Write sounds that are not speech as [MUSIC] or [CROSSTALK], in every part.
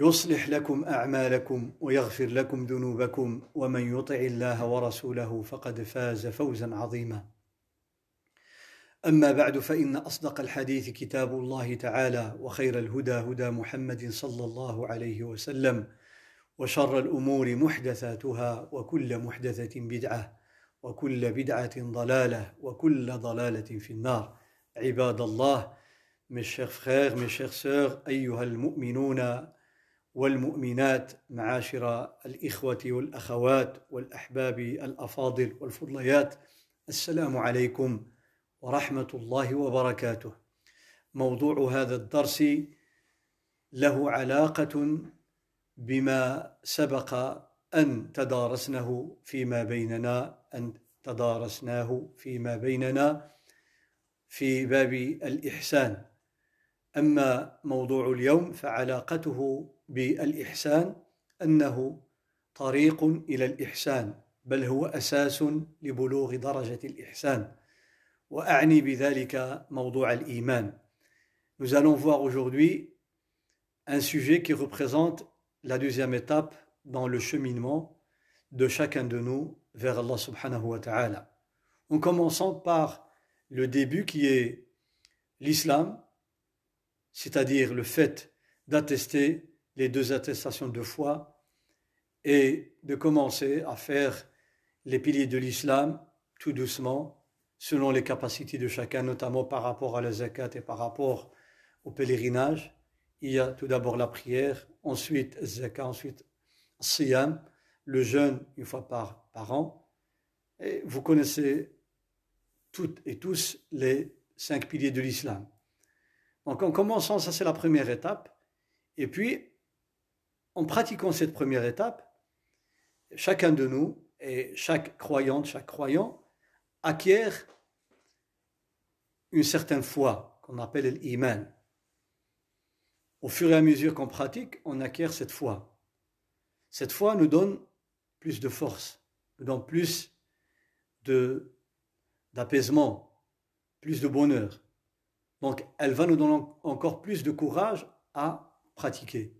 يصلح لكم أعمالكم ويغفر لكم ذنوبكم ومن يطع الله ورسوله فقد فاز فوزا عظيما. أما بعد فإن أصدق الحديث كتاب الله تعالى وخير الهدى هدى محمد صلى الله عليه وسلم وشر الأمور محدثاتها وكل محدثة بدعة وكل بدعة ضلالة وكل ضلالة في النار. عباد الله mes chers frères, mes chères sœurs, أيها المؤمنون والمؤمنات معاشر الإخوة والأخوات والأحباب الأفاضل والفضليات. السلام عليكم ورحمة الله وبركاته. موضوع هذا الدرس له علاقة بما سبق أن تدارسنه فيما بيننا أن تدارسناه فيما بيننا في باب الإحسان. أما موضوع اليوم فعلاقته بالإحسان أنه طريق إلى الإحسان بل هو أساس لبلوغ درجة الإحسان وأعني بذلك موضوع الإيمان Nous allons voir aujourd'hui un sujet qui représente la deuxième étape dans le cheminement de chacun de nous vers Allah subhanahu wa ta'ala. En commençant par le début qui est l'islam, c'est-à-dire le fait d'attester les deux attestations de foi et de commencer à faire les piliers de l'islam tout doucement, selon les capacités de chacun, notamment par rapport à la zakat et par rapport au pèlerinage. Il y a tout d'abord la prière, ensuite zakat, ensuite siyam, le jeûne une fois par, par an. Et vous connaissez toutes et tous les cinq piliers de l'islam. Donc en commençant, ça c'est la première étape. Et puis, en pratiquant cette première étape, chacun de nous et chaque croyante, chaque croyant acquiert une certaine foi qu'on appelle l'iman. Au fur et à mesure qu'on pratique, on acquiert cette foi. Cette foi nous donne plus de force, nous donne plus d'apaisement, plus de bonheur. Donc, elle va nous donner encore plus de courage à pratiquer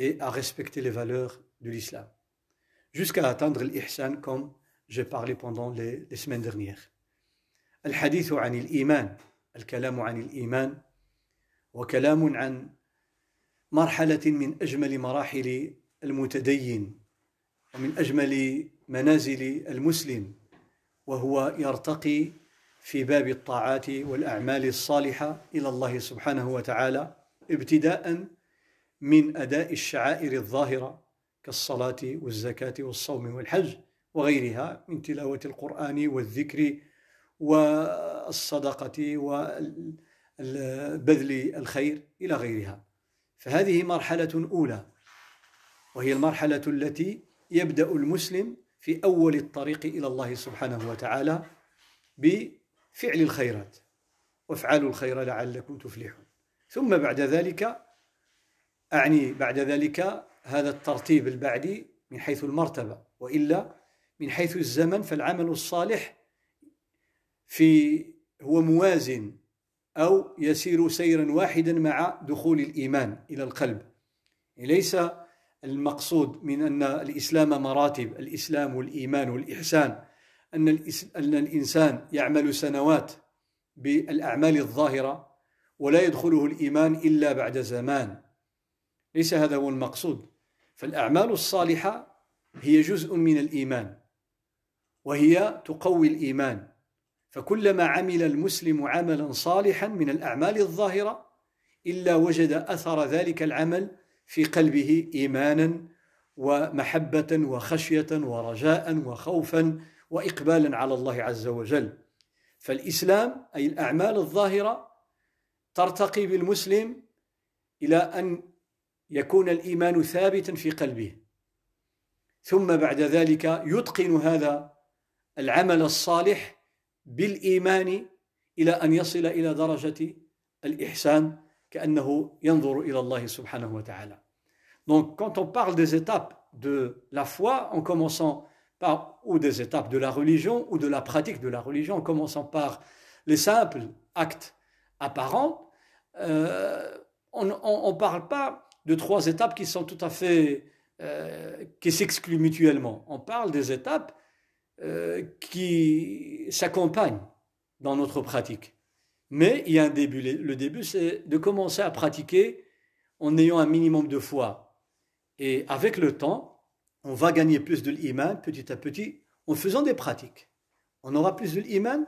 et à respecter les valeurs de l'islam, jusqu'à atteindre l'ihsan comme j'ai parlé pendant les, les semaines dernières. الحديث عن الإيمان الكلام عن الإيمان وكلام عن مرحلة من أجمل مراحل المتدين ومن أجمل منازل المسلم وهو يرتقي في باب الطاعات والأعمال الصالحة إلى الله سبحانه وتعالى ابتداء من أداء الشعائر الظاهرة كالصلاة والزكاة والصوم والحج وغيرها من تلاوة القرآن والذكر والصدقة وبذل الخير إلى غيرها. فهذه مرحلة أولى وهي المرحلة التي يبدأ المسلم في أول الطريق إلى الله سبحانه وتعالى بفعل الخيرات وافعلوا الخير لعلكم تفلحون. ثم بعد ذلك أعني بعد ذلك هذا الترتيب البعدي من حيث المرتبة وإلا من حيث الزمن فالعمل الصالح في هو موازن أو يسير سيرا واحدا مع دخول الإيمان إلى القلب. ليس المقصود من أن الإسلام مراتب الإسلام والإيمان والإحسان أن أن الإنسان يعمل سنوات بالأعمال الظاهرة ولا يدخله الإيمان إلا بعد زمان. ليس هذا هو المقصود. فالأعمال الصالحة هي جزء من الإيمان وهي تقوي الإيمان. فكلما عمل المسلم عملا صالحا من الأعمال الظاهرة إلا وجد أثر ذلك العمل في قلبه إيمانا ومحبة وخشية ورجاء وخوفا وإقبالا على الله عز وجل. فالإسلام أي الأعمال الظاهرة ترتقي بالمسلم إلى أن يكون الإيمان ثابتا في قلبه ثم بعد ذلك يتقن هذا العمل الصالح بالإيمان إلى أن يصل إلى درجة الإحسان كأنه ينظر إلى الله سبحانه وتعالى Donc, quand on parle des étapes de la foi, en commençant par, ou des étapes de la religion, ou de la pratique de la religion, en commençant par les simples actes apparents, euh, on ne parle pas de trois étapes qui sont tout à fait, euh, qui s'excluent mutuellement. On parle des étapes euh, qui s'accompagnent dans notre pratique. Mais il y a un début. Le début, c'est de commencer à pratiquer en ayant un minimum de foi. Et avec le temps, on va gagner plus de l'iman petit à petit en faisant des pratiques. On aura plus de l'iman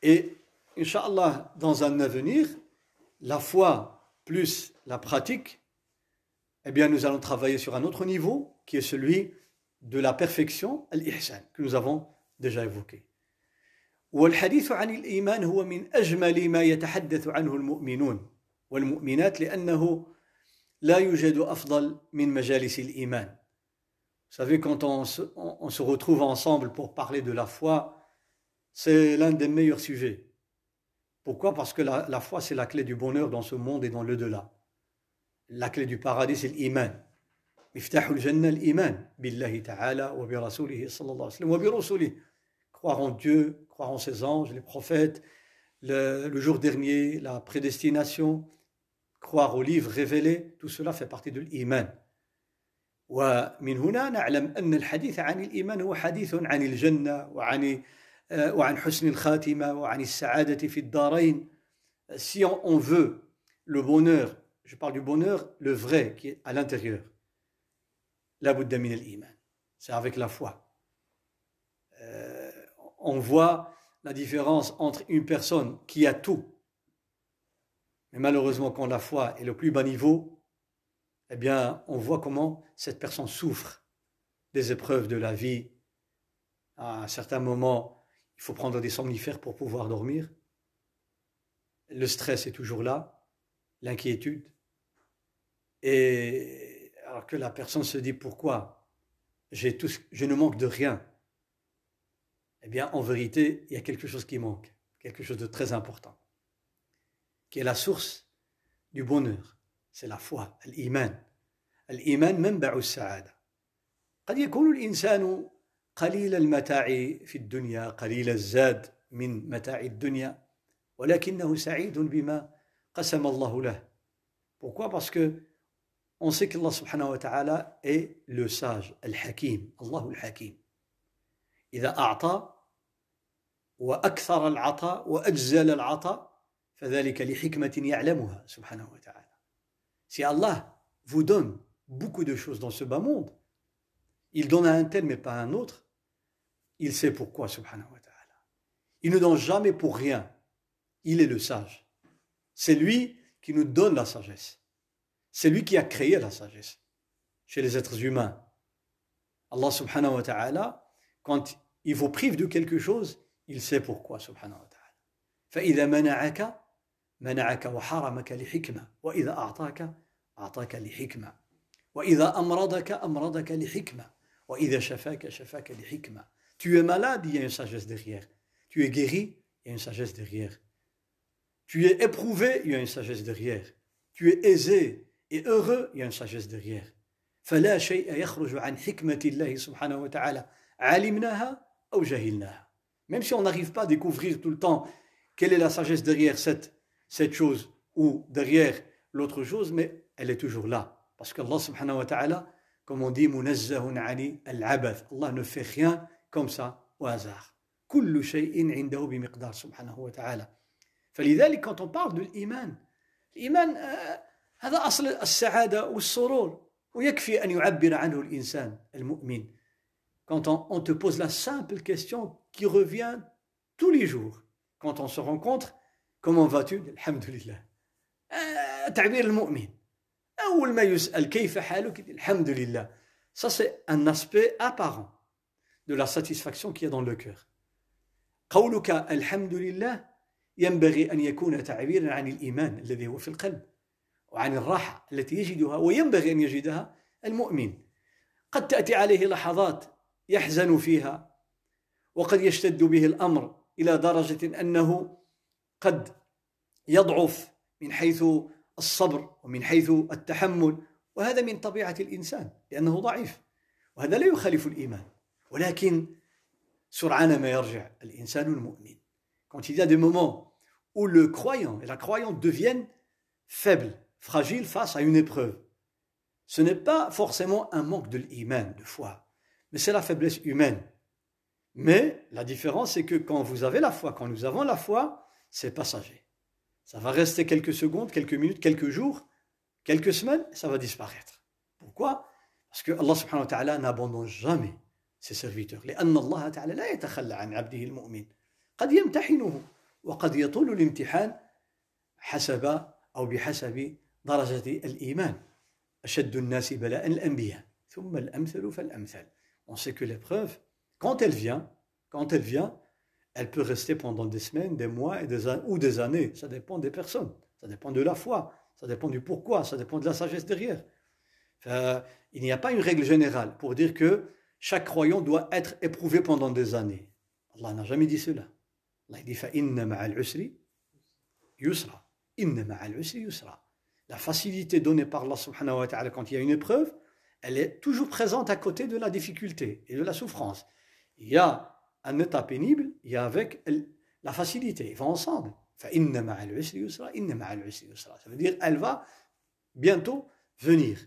et, Inch'Allah, dans un avenir, la foi plus la pratique, eh bien, nous allons travailler sur un autre niveau qui est celui de la perfection, l'ihsan, que nous avons déjà évoqué. والحديث عن الإيمان هو من أجمل ما يتحدث عنه المؤمنون والمؤمنات لأنه لا يوجد أفضل من مجالس الإيمان. Vous savez, quand on se, on se retrouve ensemble pour parler de la foi, c'est l'un des meilleurs sujets. Pourquoi Parce que la, la foi, c'est la clé du bonheur dans ce monde et dans le-delà. La clé du paradis, c'est l'iman. مفتاح الجنة الإيمان بالله تعالى وبرسوله صلى الله عليه وسلم وبرسله croire en Dieu, croire en ses anges, les prophètes, le, le jour dernier, la prédestination, croire aux livres révélés, tout cela fait partie de l'iman. ومن هنا نعلم أن الحديث عن الإيمان هو حديث عن الجنة وعن وعن حسن الخاتمة وعن السعادة في الدارين. Si on veut le bonheur, je parle du bonheur, le vrai qui est à l'intérieur, la Bouddha min al-Iman. C'est avec la foi. Euh, on voit la différence entre une personne qui a tout, mais malheureusement quand la foi est le plus bas niveau, eh bien on voit comment cette personne souffre des épreuves de la vie. À un certain moment, il faut prendre des somnifères pour pouvoir dormir. Le stress est toujours là, l'inquiétude. Et alors que la personne se dit pourquoi j'ai tout, je ne manque de rien. Eh bien, en vérité, il y a quelque chose qui manque, quelque chose de très important, qui est la source du bonheur. C'est la foi, l'iman. الإيمان منبع السعادة قد يكون الإنسان قليل المتاع في الدنيا قليل الزاد من متاع الدنيا ولكنه سعيد بما قسم الله له Pourquoi Parce que on sait qu'Allah subhanahu wa ta'ala est le sage, al-hakim, Allah al-hakim. إذا أعطى وأكثر العطاء وأجزل العطاء فذلك لحكمة يعلمها سبحانه وتعالى. Si Allah vous donne beaucoup de choses dans ce bas monde, il donne à un tel mais pas à un autre, il sait pourquoi subhanahu wa ta'ala. Il ne donne jamais pour rien. Il est le sage. C'est lui qui nous donne la sagesse. C'est lui qui a créé la sagesse chez les êtres humains. Allah subhanahu wa ta'ala, quand il vous prive de quelque chose, il sait pourquoi subhanahu wa ta'ala. فإذا منعك منعك وحرمك لحكمة وإذا أعطاك أعطاك لحكمة وإذا أمرضك أمرضك لحكمة وإذا شفاك شفاك لحكمة Tu es malade, il y a une sagesse derrière. Tu es guéri, il y a une sagesse derrière. Tu es éprouvé, il y a une sagesse derrière. Tu es aisé, et heureux, il y a une sagesse derrière. فلا شيء يخرج عن حكمة الله سبحانه وتعالى علمناها أو جهلناها. Même si on n'arrive pas à découvrir tout le temps quelle est la sagesse derrière cette, cette chose ou derrière l'autre chose, mais elle est toujours là. Parce qu'Allah subhanahu wa ta'ala, comme on dit, munazzahun ali al-abath. Allah ne fait rien comme ça au hasard. كل شيء عنده بمقدار سبحانه وتعالى. فلذلك quand on parle de l'iman, l'iman هذا أصل السعادة والسرور ويكفي أن يعبر عنه الإنسان المؤمن quand on, on te pose la simple question qui revient tous les jours, quand on se rencontre, comment vas-tu Alhamdulillah. تعبير المؤمن أول ما يسأل كيف حالك الحمد لله ça c'est un aspect apparent de la satisfaction qu'il y a dans le cœur قولك الحمد لله ينبغي أن يكون تعبيرا عن الإيمان الذي هو في القلب وعن الراحة التي يجدها وينبغي أن يجدها المؤمن. قد تأتي عليه لحظات يحزن فيها وقد يشتد به الأمر إلى درجة أنه قد يضعف من حيث الصبر ومن حيث التحمل وهذا من طبيعة الإنسان لأنه ضعيف وهذا لا يخالف الإيمان. ولكن سرعان ما يرجع الإنسان المؤمن. Quand il y a des moments où le croyant et la croyante deviennent faibles, fragiles face à une épreuve, ce n'est pas forcément un manque de l'iman, de foi, mais c'est la faiblesse humaine. Mais la différence, c'est que quand vous avez la foi, quand nous avons la foi, c'est passager. Ça va rester quelques secondes, quelques minutes, quelques jours, quelques semaines, ça va disparaître. Pourquoi Parce que Allah subhanahu wa ta'ala n'abandonne jamais ses serviteurs. لأن الله تعالى لا يتخلى عن عبده المؤمن. قد يمتحنه وقد يطول الامتحان حسب أو بحسب درجة الإيمان. أشد الناس بلاء الأنبياء ثم الأمثل فالأمثل. On sait que l'épreuve, quand elle vient, quand elle vient, elle peut rester pendant des semaines, des mois et des ou des années. Ça dépend des personnes. Ça dépend de la foi. Ça dépend du pourquoi. Ça dépend de la sagesse derrière. il n'y a pas une règle générale pour dire que chaque croyant doit être éprouvé pendant des années. Allah n'a jamais dit cela. Allah dit yusra. yusra. La facilité donnée par Allah subhanahu wa ta'ala quand il y a une épreuve, elle est toujours présente à côté de la difficulté et de la souffrance. Il y a un état pénible, il y a avec la facilité. Ils vont ensemble. Ça veut dire, elle va bientôt venir.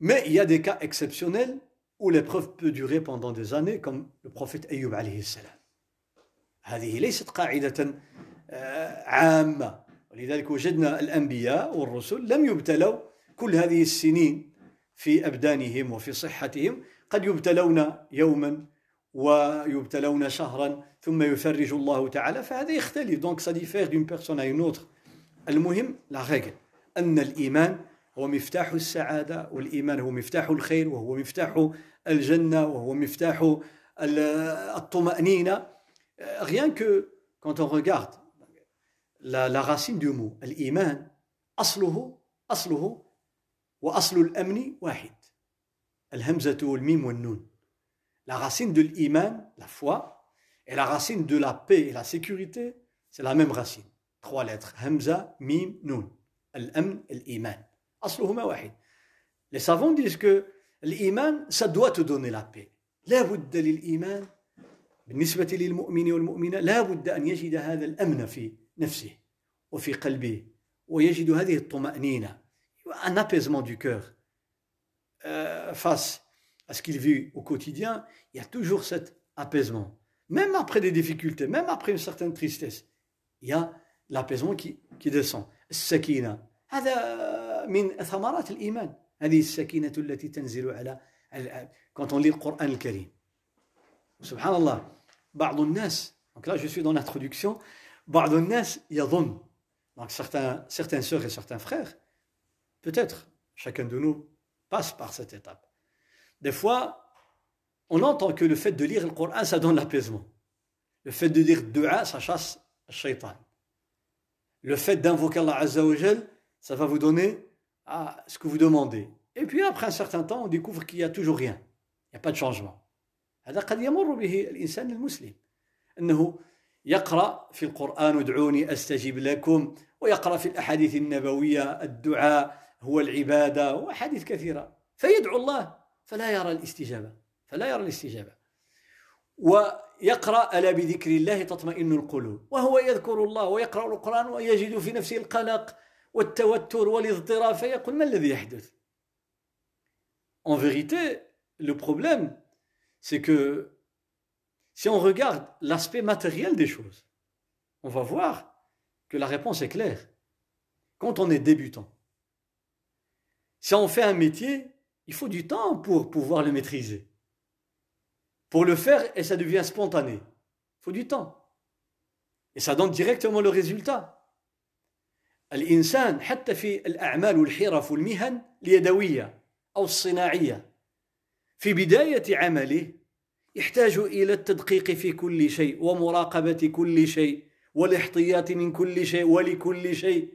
Mais il y a des cas exceptionnels où l'épreuve peut durer pendant des années, comme le prophète Ayyub alayhi salam. هذه ليست قاعدة عامة ولذلك وجدنا الأنبياء والرسل لم يبتلوا كل هذه السنين في أبدانهم وفي صحتهم. قد يبتلون يوما ويبتلون شهرا ثم يفرج الله تعالى فهذا يختلف. دونك سا دون بيرسون اي نوتر المهم لا ريغل. أن الإيمان هو مفتاح السعادة والإيمان هو مفتاح الخير وهو مفتاح الجنة وهو مفتاح الطمأنينة. Rien que quand on regarde la, la racine du mot الايمان اصله اصله واصل الامن واحد الهمزه والميم والنون La racine de l'iman, la foi, et la racine de la paix et la sécurité, c'est la même racine. Trois lettres. Hamza, Mim, Nun. Al-Amn, l'iman. Asluhuma wahid. Les savants disent que l'iman, ça doit te donner la paix. لا بد للإيمان بالنسبة للمؤمن والمؤمنة لا بد أن يجد هذا الأمن في نفسه وفي قلبه ويجد هذه الطمأنينة un apaisement du cœur euh, face à ce qu'il vit au quotidien, il y a toujours cet apaisement. Même après des difficultés, même après une certaine tristesse, il y a l'apaisement qui, qui descend. السكينة هذا من ثمرات الإيمان هذه السكينة التي تنزل على quand on lit le Coran الكريم سبحان الله بعض الناس donc là je suis dans l'introduction بعض الناس يظن donc certains, certaines sœurs et certains frères peut-être chacun de nous passe par cette étape des fois, on entend que le fait de lire le Coran, ça donne l'apaisement. Le fait de dire dua, ça chasse le shaitan. Le fait d'invoquer Allah Azza wa ça va vous donner à ce que vous demandez. Et puis après un certain temps, on découvre qu'il n'y a toujours rien. Il n'y a pas de changement. هذا قد يمر به الإنسان المسلم أنه يقرأ في القرآن ادعوني أستجب لكم ويقرأ في الأحاديث النبوية الدعاء هو العبادة وأحاديث كثيرة. فيدعو الله فلا يرى الاستجابة فلا يرى الاستجابة. ويقرأ ألا بذكر الله تطمئن القلوب وهو يذكر الله ويقرأ القرآن ويجد في نفسه القلق والتوتر والاضطراب فيقول ما الذي يحدث؟ En vérité, le problème, c'est que si on regarde l'aspect matériel des choses, on va voir que la réponse est claire. Quand on est débutant, si on fait un métier, il faut du temps pour pouvoir le maîtriser. Pour le faire, et ça devient spontané. Il faut du temps. Et ça donne directement le résultat. الإنسان حتى في الأعمال والحرف والمهن اليدوية أو الصناعية في بداية عمله يحتاج إلى التدقيق في كل شيء ومراقبة كل شيء والاحتياط من كل شيء ولكل شيء.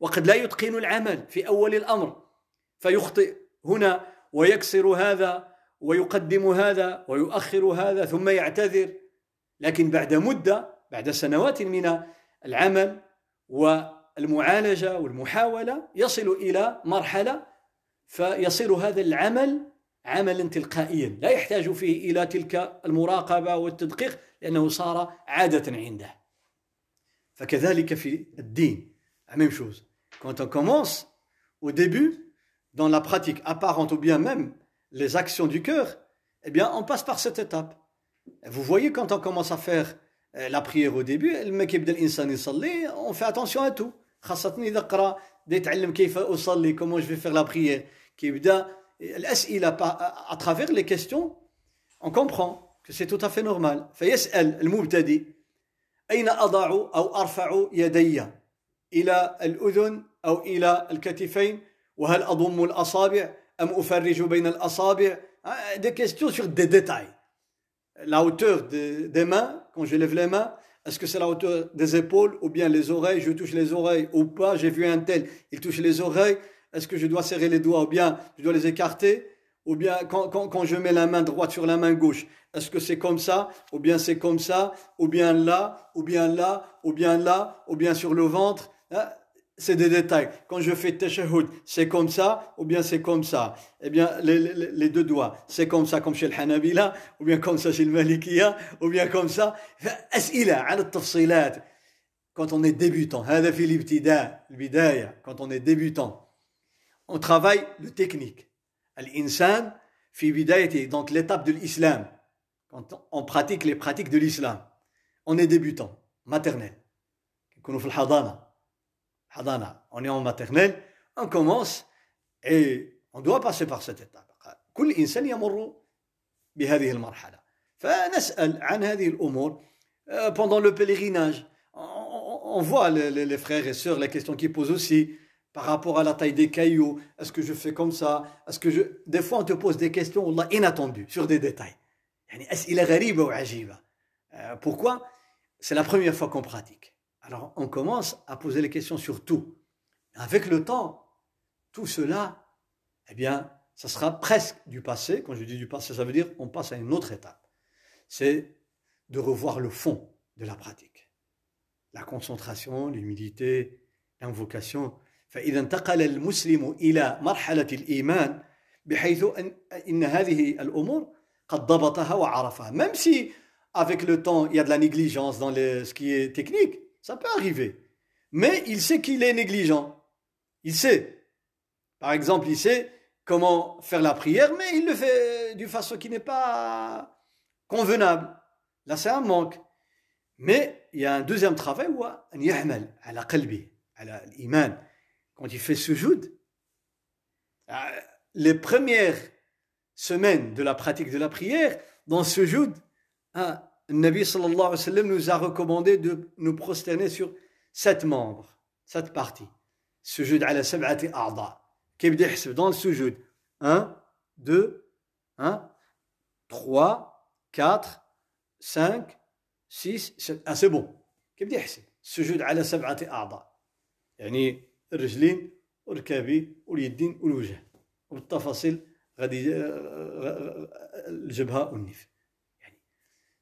وقد لا يتقن العمل في أول الأمر فيخطئ هنا ويكسر هذا ويقدم هذا ويؤخر هذا ثم يعتذر. لكن بعد مدة بعد سنوات من العمل والمعالجة والمحاولة يصل إلى مرحلة فيصير هذا العمل عملا تلقائيا لا يحتاج فيه إلى تلك المراقبة والتدقيق لأنه صار عادة عنده فكذلك في الدين la même chose quand on commence au début dans la pratique apparente ou bien même les actions du cœur eh bien on passe par cette étape vous voyez quand on commence à faire la prière au début لما كيبدا الانسان يصلي on fait attention à tout خاصة إذا قرا يتعلم كيف أصلي comment je vais faire la prière كيبدا الأسئلة à travers les questions on comprend que c'est tout à fait normal فيسأل المبتدئ أين أضع أو أرفع يدي إلى الأذن أو إلى الكتفين وهل أضم الأصابع أم أفرج بين الأصابع des questions sur des détails la hauteur de, des mains quand je lève les mains est-ce que c'est la hauteur des épaules ou bien les oreilles je touche les oreilles ou pas j'ai vu un tel il touche les oreilles est-ce que je dois serrer les doigts ou bien je dois les écarter Ou bien quand, quand, quand, je mets la main droite sur la main gauche, est-ce que c'est comme ça Ou bien c'est comme ça Ou bien là Ou bien là Ou bien là Ou bien sur le ventre c'est des détails. Quand je fais teshahud, c'est comme ça ou bien c'est comme ça Eh bien, les, les, les deux doigts, c'est comme ça comme chez le Hanabila, ou bien comme ça chez le Malikiya, ou bien comme ça. Quand on est débutant, quand on est débutant, on travaille le technique. L'insan, fi bidayati, donc l'étape de l'islam. Quand on pratique les pratiques de l'islam, on est débutant, maternel. On est en maternelle, on commence et on doit passer par cette étape. كل إنسان يمر بهذه المرحلة فنسأل عن هذه الأمور pendant le pèlerinage on voit les, les, les frères et sœurs les questions qu'ils posent aussi par rapport à la taille des cailloux, est-ce que je fais comme ça? Est-ce que je... Des fois, on te pose des questions, Allah, inattendues, sur des détails. Il est ou ajiba. Euh, pourquoi? C'est la première fois qu'on pratique. Alors, on commence à poser les questions sur tout. Avec le temps, tout cela, eh bien, ça sera presque du passé. Quand je dis du passé, ça veut dire on passe à une autre étape. C'est de revoir le fond de la pratique. La concentration, l'humilité, l'invocation, فإذا انتقل المسلم إلى مرحلة الإيمان بحيث أن, إن هذه الأمور قد ضبطها وعرفها même si avec le temps il y a de la négligence dans les, ce qui est technique ça peut arriver mais il sait qu'il est négligent il sait par exemple il sait comment faire la prière mais il le fait d'une façon qui n'est pas convenable là c'est un manque mais il y a un deuxième travail où أن يعمل على قلبه على الإيمان quand il fait sujoud, les premières semaines de la pratique de la prière, dans ce sujoud, hein, le Nabi sallallahu alayhi wa sallam nous a recommandé de nous prosterner sur sept membres, sept parties. Sujoud ala sab'ati a'da. Dans le sujoud, 1, 2, 1, 3, 4, 5, 6, 7. Ah, c'est bon. كيف يحسب؟ سجود على سبعة أعضاء. يعني الرجلين والركابي واليدين والوجه وبالتفاصيل غادي الجبهة والنيف. يعني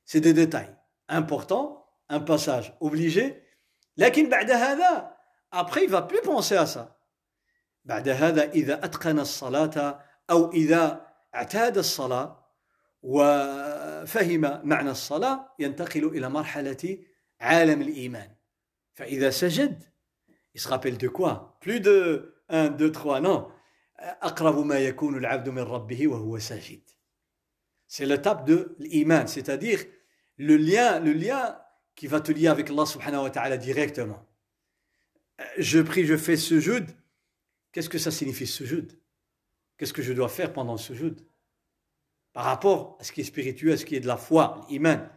سي دي ديتاي امبورطون ان باساج اوبليجي لكن بعد هذا ابخي فا بلو بونسي ا سا بعد هذا إذا أتقن الصلاة أو إذا اعتاد الصلاة وفهم معنى الصلاة ينتقل إلى مرحلة عالم الإيمان. فإذا سجد Il se rappelle de quoi? Plus de 1, 2, 3, non. C'est l'étape de l'iman, c'est-à-dire le lien, le lien qui va te lier avec Allah subhanahu wa ta'ala directement. Je prie, je fais ce jeu. Qu'est-ce que ça signifie ce jeu Qu'est-ce que je dois faire pendant ce jeu Par rapport à ce qui est spirituel, à ce qui est de la foi, l'iman.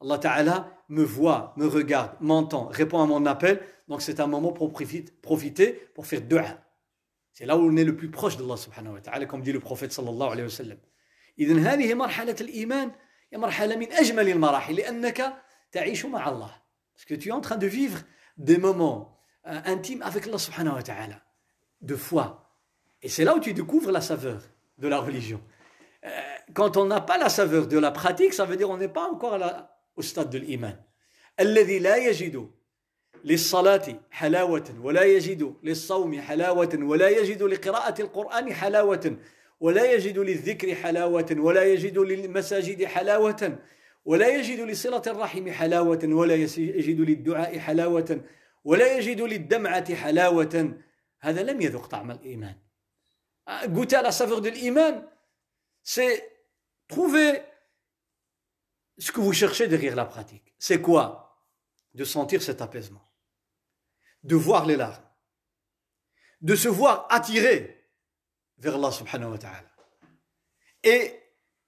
Allah Ta'ala me voit, me regarde, m'entend, répond à mon appel. Donc c'est un moment pour profiter, pour faire dua. C'est là où on est le plus proche d'Allah subhanahu wa ta'ala, comme dit le prophète sallallahu alayhi wa sallam. إذن هذه مرحلة الإيمان هي مرحلة من أجمل المراحل لأنك تعيش مع الله. Parce que tu es en train de vivre des moments euh, intimes avec Allah subhanahu wa ta'ala, de foi. Et c'est là où tu découvres la saveur de la religion. Euh, quand on n'a pas la saveur de la pratique, ça veut dire on n'est pas encore à la, de l'iman. الذي لا يجد للصلاة حلاوة ولا يجد للصوم حلاوة ولا يجد لقراءة القرآن حلاوة ولا يجد للذكر حلاوة ولا يجد للمساجد حلاوة ولا يجد لصلة الرحم حلاوة ولا يجد للدعاء حلاوة ولا يجد للدمعة حلاوة هذا لم يذق طعم الإيمان goûter à la l'iman c'est trouver ce que vous cherchez derrière la pratique. C'est quoi? De sentir cet apaisement, de voir les larmes, de se voir attiré vers Allah subhanahu wa ta'ala. Et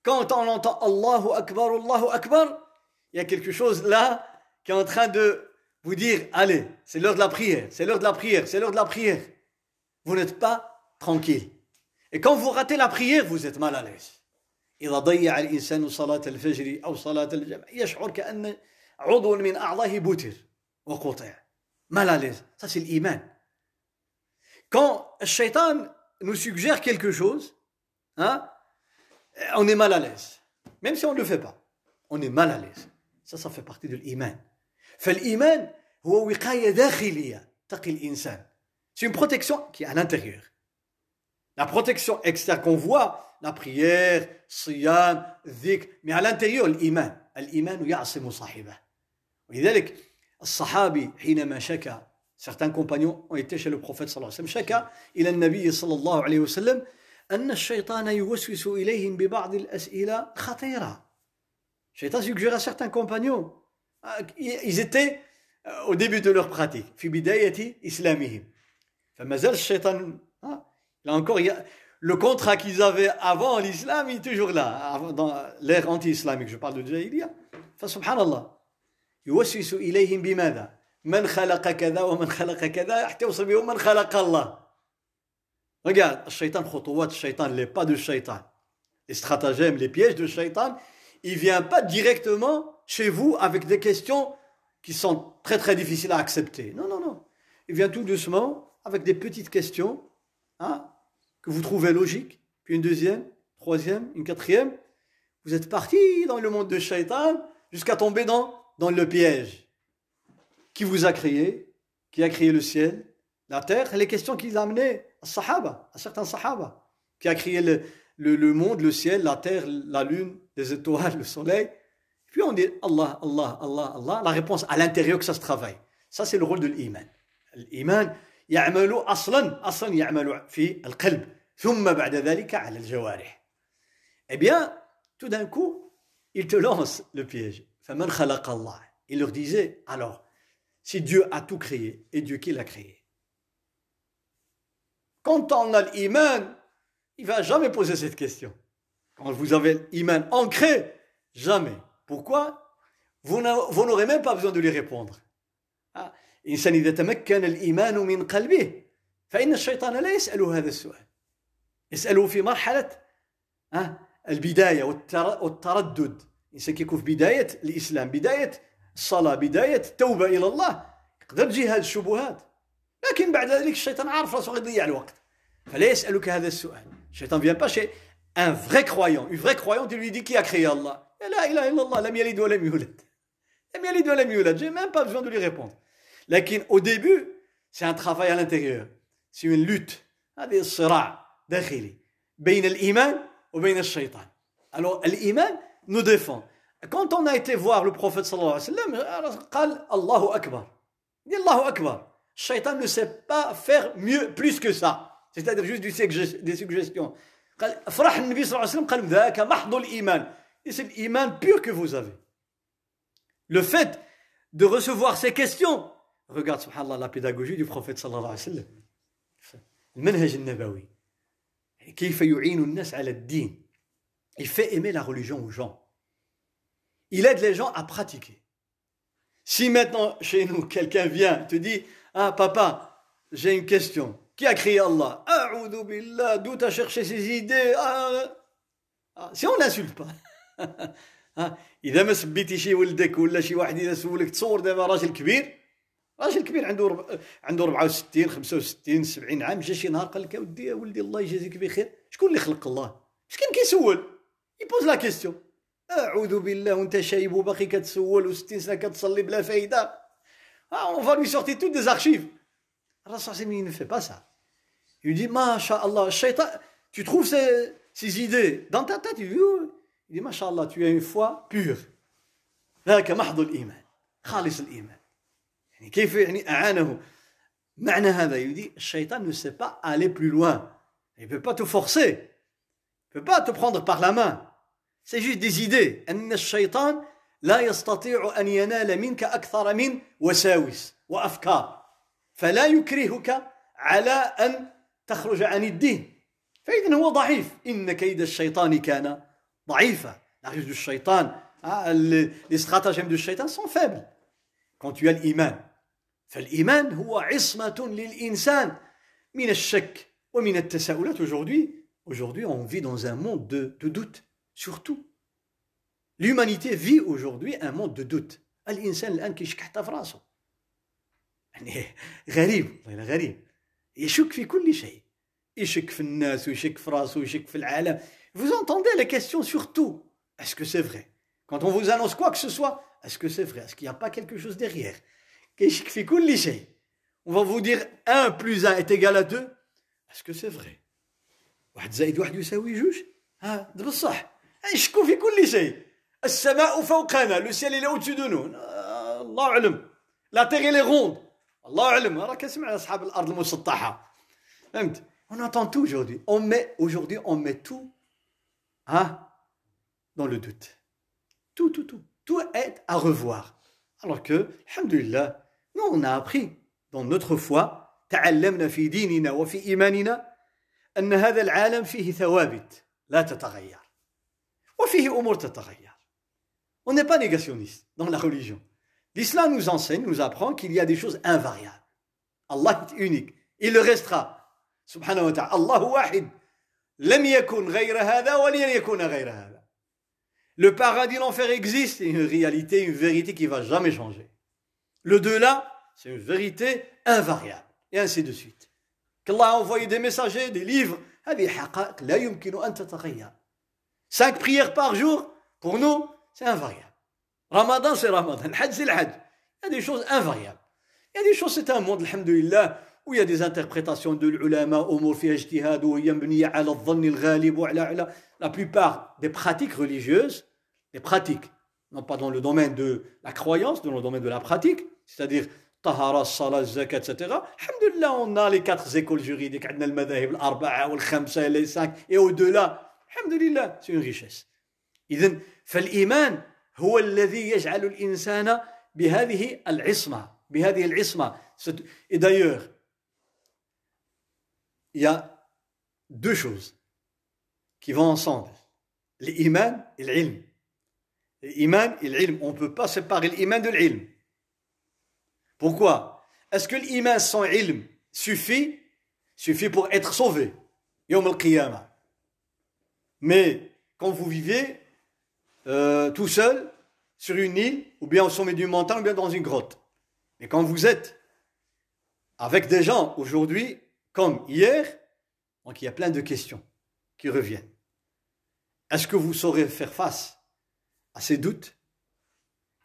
quand on entend Allahu Akbar, Allahu Akbar, il y a quelque chose là qui est en train de vous dire, allez, c'est l'heure de la prière, c'est l'heure de la prière, c'est l'heure de la prière. Vous n'êtes pas tranquille. Et quand vous ratez la prière, vous êtes mal à l'aise. إذا ضيع الإنسان صلاة الفجر أو صلاة الجمع يشعر كأن عضو من أعضائه بتر وقطع mal à l'aise ça c'est quand le shaitan nous suggère quelque chose hein, on est mal à l'aise même si on ne le fait pas on est mal à l'aise ça ça fait partie de l'iman فالإيمان هو وقاية داخلية تقي الإنسان c'est une protection qui est à l'intérieur la protection externe qu'on voit la prière, siyam, dhikr, mais à l'intérieur, l'iman. الإيمان يعصم صاحبه. ولذلك الصحابي حينما شكى certains compagnons ont été chez le prophète صلى الله عليه وسلم شكى إلى النبي صلى الله عليه وسلم أن الشيطان يوسوس إليهم ببعض الأسئلة خطيرة. الشيطان suggère à certains compagnons ils étaient au début de leur pratique في بداية إسلامهم فما زال الشيطان là encore il y a le contrat qu'ils avaient avant l'islam il est toujours là, dans l'ère anti-islamique, je parle de Jahiliya. فسبحان يوسوس إليهم بماذا؟ من خلق كذا ومن خلق كذا حتى يوصل بهم من خلق الله. Regarde, الشيطان خطوات الشيطان, les pas du shaitan, les stratagèmes, les pièges de shaitan, il vient pas directement chez vous avec des questions qui sont très très difficiles à accepter. Non, non, non. Il vient tout doucement avec des petites questions, hein, que vous trouvez logique, puis une deuxième, troisième, une quatrième, vous êtes parti dans le monde de Shaitan jusqu'à tomber dans, dans le piège. Qui vous a créé Qui a créé le ciel La terre Les questions qu'il a amenées à Sahaba, à certains Sahaba. Qui a créé le, le, monde, le ciel, la terre, la lune, les étoiles, le soleil Puis on dit Allah, Allah, Allah, Allah. La réponse à l'intérieur que ça se travaille. Ça, c'est le rôle de l'iman. L'iman, يعمل أصلا أصلا يعمل في القلب ثم بعد ذلك على الجوارح Eh bien, tout d'un coup, il te lance le piège. فمن خلق الله. Il leur disait, alors, si Dieu a tout créé, et Dieu qui l'a créé Quand on a l'iman, il va jamais poser cette question. Quand vous avez l'iman ancré, jamais. Pourquoi Vous n'aurez même pas besoin de lui répondre. الإنسان إذا تمكن الإيمان من قلبه فإن الشيطان لا يسأله هذا السؤال. يسأله في مرحلة البداية والتردد. الإنسان كيكون في بداية الإسلام بداية الصلاة بداية التوبة إلى الله يقدر تجي هذه الشبهات. لكن بعد ذلك الشيطان عارف راسه يضيع الوقت فلا يسألك هذا السؤال. الشيطان vient pas chez un vrai croyant. Une vraie croyante il lui dit qui Allah? لا إله إلا الله لم يلد ولم يولد لم يلد ولم يولد j'ai même pas besoin de lui répondre. Lakin au début, c'est un travail à l'intérieur. C'est une lutte. هذه الصراع داخلي بين الإيمان وبين الشيطان. Alors l'Iman nous défend. Quand on a été voir le prophète sallallahu alayhi wa sallam, قال الله أكبر. Il dit Allahu Akbar. Shaitan ne sait pas faire mieux, plus que ça. C'est-à-dire juste des suggestions. قال فرح النبي صلى الله عليه وسلم قال ذاك محض الإيمان. Et c'est l'iman pur que vous avez. Le fait de recevoir ces questions, Regarde, subhanallah, la pédagogie du prophète sallallahu alayhi wa sallam. المنهج النبوي كيف يعين الناس على الدين il fait aimer la religion aux gens il aide les gens à pratiquer. Si maintenant, chez nous, quelqu'un vient, te dit, ah papa, j'ai une question. Qui a créé Allah billah, d'où t'as cherché ces idées ah, ah, Si on n'insulte pas. [LAUGHS] اذا ما سبيتي شي ولدك ولا شي واحد اذا سولك تصور دابا راجل كبير راجل كبير عنده رب... عنده 64 65 70 عام جا شي نهار قال لك اودي يا ولدي الله يجازيك بخير. شكون اللي خلق الله؟ شكون كيسول. يبوز لا كيستيون أعوذ بالله وأنت شايب وباقي كتسول و60 سنة كتصلي بلا فايدة. اون فا لوي سورتي تو دي زارشيف الرسول صلى الله عليه وسلم ça. Il dit ما شاء الله الشيطان tu trouves ces, ces idées dans ta tête? Il dit ما شاء الله tu as une foi pure. ذاك محض الإيمان. خالص الإيمان. يعني كيف يعني أعانه؟ معنى هذا يودي الشيطان نو سي با الي بلو لوان اي با تو فورسي با تو بروندر بار لا مان سي جوست دي زيدي أن الشيطان لا يستطيع أن ينال منك أكثر من وساوس وأفكار. فلا يكرهك على أن تخرج عن الدين. فاذا هو ضعيف. إن كيد الشيطان كان ضعيفا. لاخيز دو الشيطان لي ستراتاجيم دو الشيطان سون فابل كون تو الايمان فالإيمان هو عصمة للإنسان من الشك ومن التساؤلات aujourd'hui. Aujourd'hui, on vit dans un monde de, de doute. Surtout, l'humanité vit aujourd'hui un monde de doute. الانسان الان كيشك حتى في راسه يعني غريب والله غريب يشك في كل شيء يشك في الناس ويشك في راسه ويشك في العالم vous entendez la question surtout est-ce que c'est vrai quand on vous annonce quoi que ce soit est-ce que c'est vrai est-ce qu'il n'y a pas quelque chose derrière كيشك في كل شيء on va vous dire 1 plus 1 est égal à 2 est-ce que c'est vrai واحد زائد واحد يساوي جوج ها بصح يشكوا في كل شيء السماء فوقنا لو سيل الى au-dessus de nous الله اعلم لا تيغ لي روند الله اعلم راه كنسمع اصحاب الارض المسطحه فهمت on entend tout aujourd'hui on met aujourd'hui on met tout hein, dans le doute tout tout tout tout est à revoir alors que alhamdulillah nous on a appris dans notre foi تعلمنا في ديننا وفي ايماننا ان هذا العالم فيه ثوابت لا تتغير وفيه امور تتغير On n'est pas négationniste dans la religion. L'islam nous enseigne, nous apprend qu'il y a des choses invariables. Allah est unique. Il le restera. Subhanahu wa ta'ala. Allah wahid. لم يكن غير هذا ولن يكون غير هذا. Le paradis, l'enfer existe, c'est une réalité, une vérité qui va jamais changer. Le delà, c'est une vérité invariable. Et ainsi de suite. Qu'Allah a envoyé des messagers, des livres. Cinq prières par jour, pour nous, c'est invariable. Ramadan, c'est Ramadan. Le Hajj, c'est le Hajj. Il y a des choses invariables. Il y a des choses, c'est un monde, alhamdulillah, où il y a des interprétations de l'ulama, la plupart des pratiques religieuses, des pratiques non pas dans le domaine de la croyance, dans le domaine de la pratique, c'est-à-dire tahara, salat, zakat, etc. Alhamdulillah, on a les quatre écoles juridiques, on a le madhahib, l'arba'a, le khamsa, les cinq, et au-delà, alhamdulillah, c'est une richesse. إذن فالإيمان هو الذي يجعل الإنسان بهذه العصمة بهذه العصمة Et d'ailleurs, il y a deux choses qui vont ensemble. L'iman et l'ilm. On ne peut pas séparer l'iman de l'ilm. Pourquoi? Est-ce que l'iman sans ilm suffit? Suffit pour être sauvé. Yom. Mais quand vous vivez euh, tout seul sur une île, ou bien au sommet du montagne, ou bien dans une grotte. Mais quand vous êtes avec des gens aujourd'hui, comme hier, donc il y a plein de questions qui reviennent. Est-ce que vous saurez faire face à ces doutes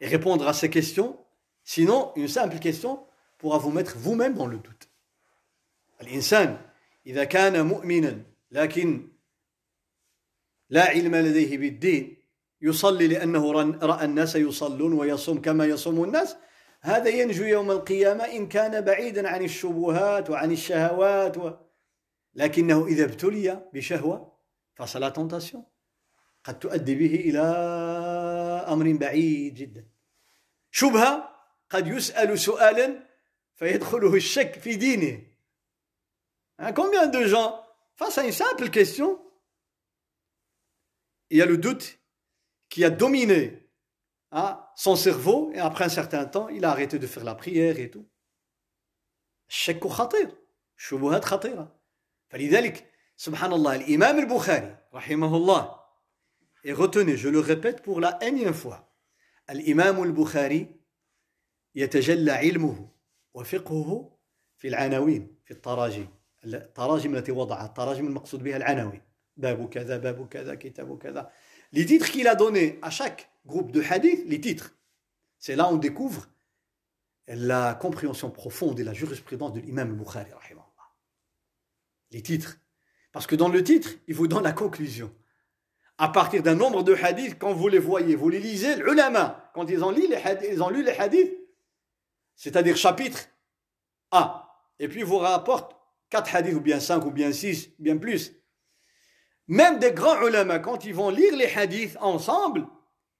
et répondre à ces questions Sinon, une simple question pourra vous mettre vous-même dans le doute. الإنسان إذا كان مؤمنا لكن لا علم لديه بالدين يصلي لأنه رأى الناس يصلون ويصوم كما يصوم الناس هذا ينجو يوم القيامة إن كان بعيدا عن الشبهات وعن الشهوات و... لكنه إذا ابتلي بشهوة فصلا تنتاسيون قد تؤدي به إلى أمر بعيد جدا شبهة قد يسأل سؤالا فيدخله الشك في دينه Combien de gens, face à une simple question, il y a le doute qui a dominé hein, son cerveau, et après un certain temps, il a arrêté de faire la prière et tout. الشك خطير الشبهات خطيرة فلذلك سبحان الله الإمام البخاري رحمه الله et retenez je le répète pour la énième fois الإمام البخاري يتجلى علمه وفقهه في العناوين في التراجم التراجم التي وضعها التراجم المقصود بها العناوين باب كذا باب كذا كتاب كذا les titres qu'il a donnés à chaque groupe de hadith les titres c'est là on découvre la compréhension profonde et la jurisprudence de l'imam Bukhari les titres parce que dans le titre il vous donne la conclusion à partir d'un nombre de hadiths quand vous les voyez vous les lisez l'ulama quand ils ont lu les hadiths, hadiths c'est-à-dire chapitre A et puis vous rapporte 4 hadiths ou bien 5 ou bien 6 bien plus même des grands ulama quand ils vont lire les hadiths ensemble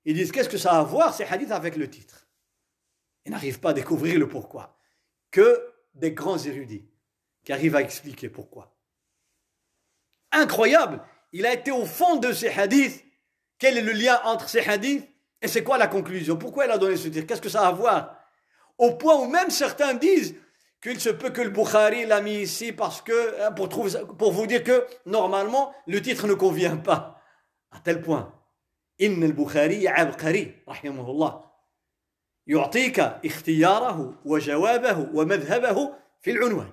ils disent qu'est-ce que ça a à voir ces hadiths avec le titre? Ils n'arrivent pas à découvrir le pourquoi. Que des grands érudits qui arrivent à expliquer pourquoi. Incroyable Il a été au fond de ces hadiths. Quel est le lien entre ces hadiths Et c'est quoi la conclusion Pourquoi il a donné ce titre Qu'est-ce que ça a à voir Au point où même certains disent qu'il se peut que le Bukhari l'a mis ici parce que, hein, pour, trouver, pour vous dire que normalement le titre ne convient pas. À tel point. Inna al-Bukhari abqari, rahimahullah. يعطيك اختياره وجوابه ومذهبه في العنوان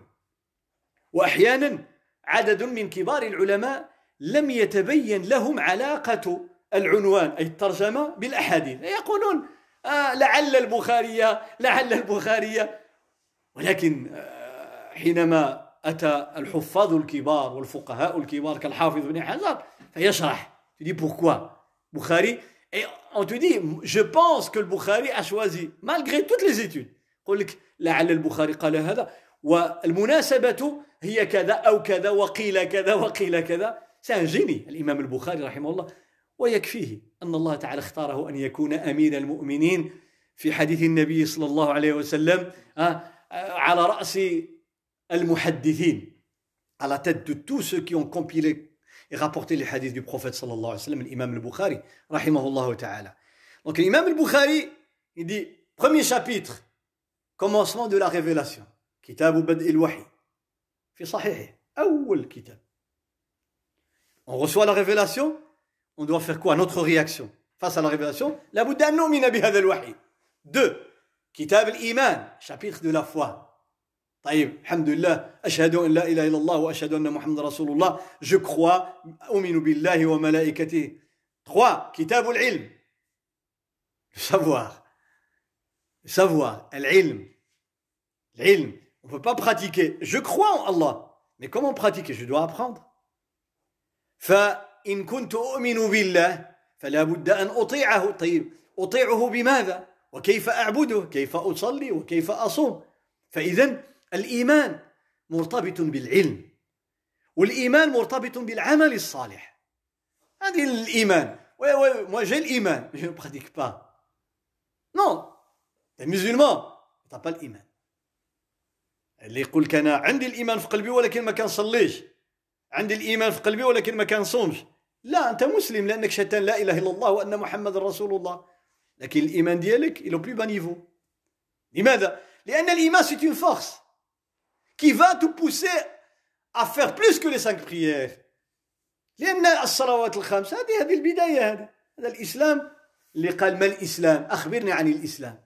واحيانا عدد من كبار العلماء لم يتبين لهم علاقة العنوان أي الترجمة بالأحاديث. يقولون آه لعل البخاري لعل البخاري ولكن آه حينما أتى الحفاظ الكبار والفقهاء الكبار كالحافظ بن حجر فيشرح. يدي بوركوا بخاري Et on te dit, je pense que le Bukhari a choisi. يقول لك لعل البخاري قال هذا والمناسبة هي كذا أو كذا وقيل كذا وقيل كذا سانجيني الإمام البخاري رحمه الله. ويكفيه أن الله تعالى اختاره أن يكون أمير المؤمنين في حديث النبي صلى الله عليه وسلم آه، على رأس المحدثين على تد دو تو سو كي اون كومبيلي اي رابورتي لي حديث دو بروفيت صلى الله عليه وسلم الإمام البخاري رحمه الله تعالى. دونك الإمام البخاري يدي بروميير شابيتر كومونسمون دو لا ريفيلاسيون كتاب بدء الوحي في صحيحه اول كتاب On reçoit la révélation, on doit faire quoi Notre réaction face à la révélation La bouddha nomina bi al-Wahi. Deux, Kitab al-Iman, chapitre de la foi. طيب الحمد لله أشهد أن لا إله إلا الله وأشهد أن محمد رسول الله je crois أؤمن بالله وملائكته 3 كتاب العلم le savoir le savoir العلم العلم on ne peut pas pratiquer je crois en Allah mais comment pratiquer je dois apprendre فإن كنت أؤمن بالله فلا بد أن أطيعه. طيب أطيعه بماذا؟ وكيف أعبده؟ كيف أصلي؟ وكيف أصوم؟ فإذا الإيمان مرتبط بالعلم والإيمان مرتبط بالعمل الصالح. هذه الإيمان. moi j'ai l'Iman. Mais [LAUGHS] je ne pratique pas. Non. T'es musulman t'as pas الإيمان اللي يقول لك أنا عندي الإيمان في قلبي ولكن ما كنصليش عندي الإيمان في قلبي ولكن ما كنصومش. لا أنت مسلم لأنك شهدت لا إله إلا الله وأن محمد رسول الله. لكن الإيمان ديالك إلى بلو با نيفو لماذا؟ لأن الإيمان سيت اون فورس qui va te pousser à faire plus que les cinq prières. لأن الصلوات الخمس هذه هذه البداية هذا هذا الإسلام. اللي قال ما الإسلام؟ أخبرني عن الإسلام.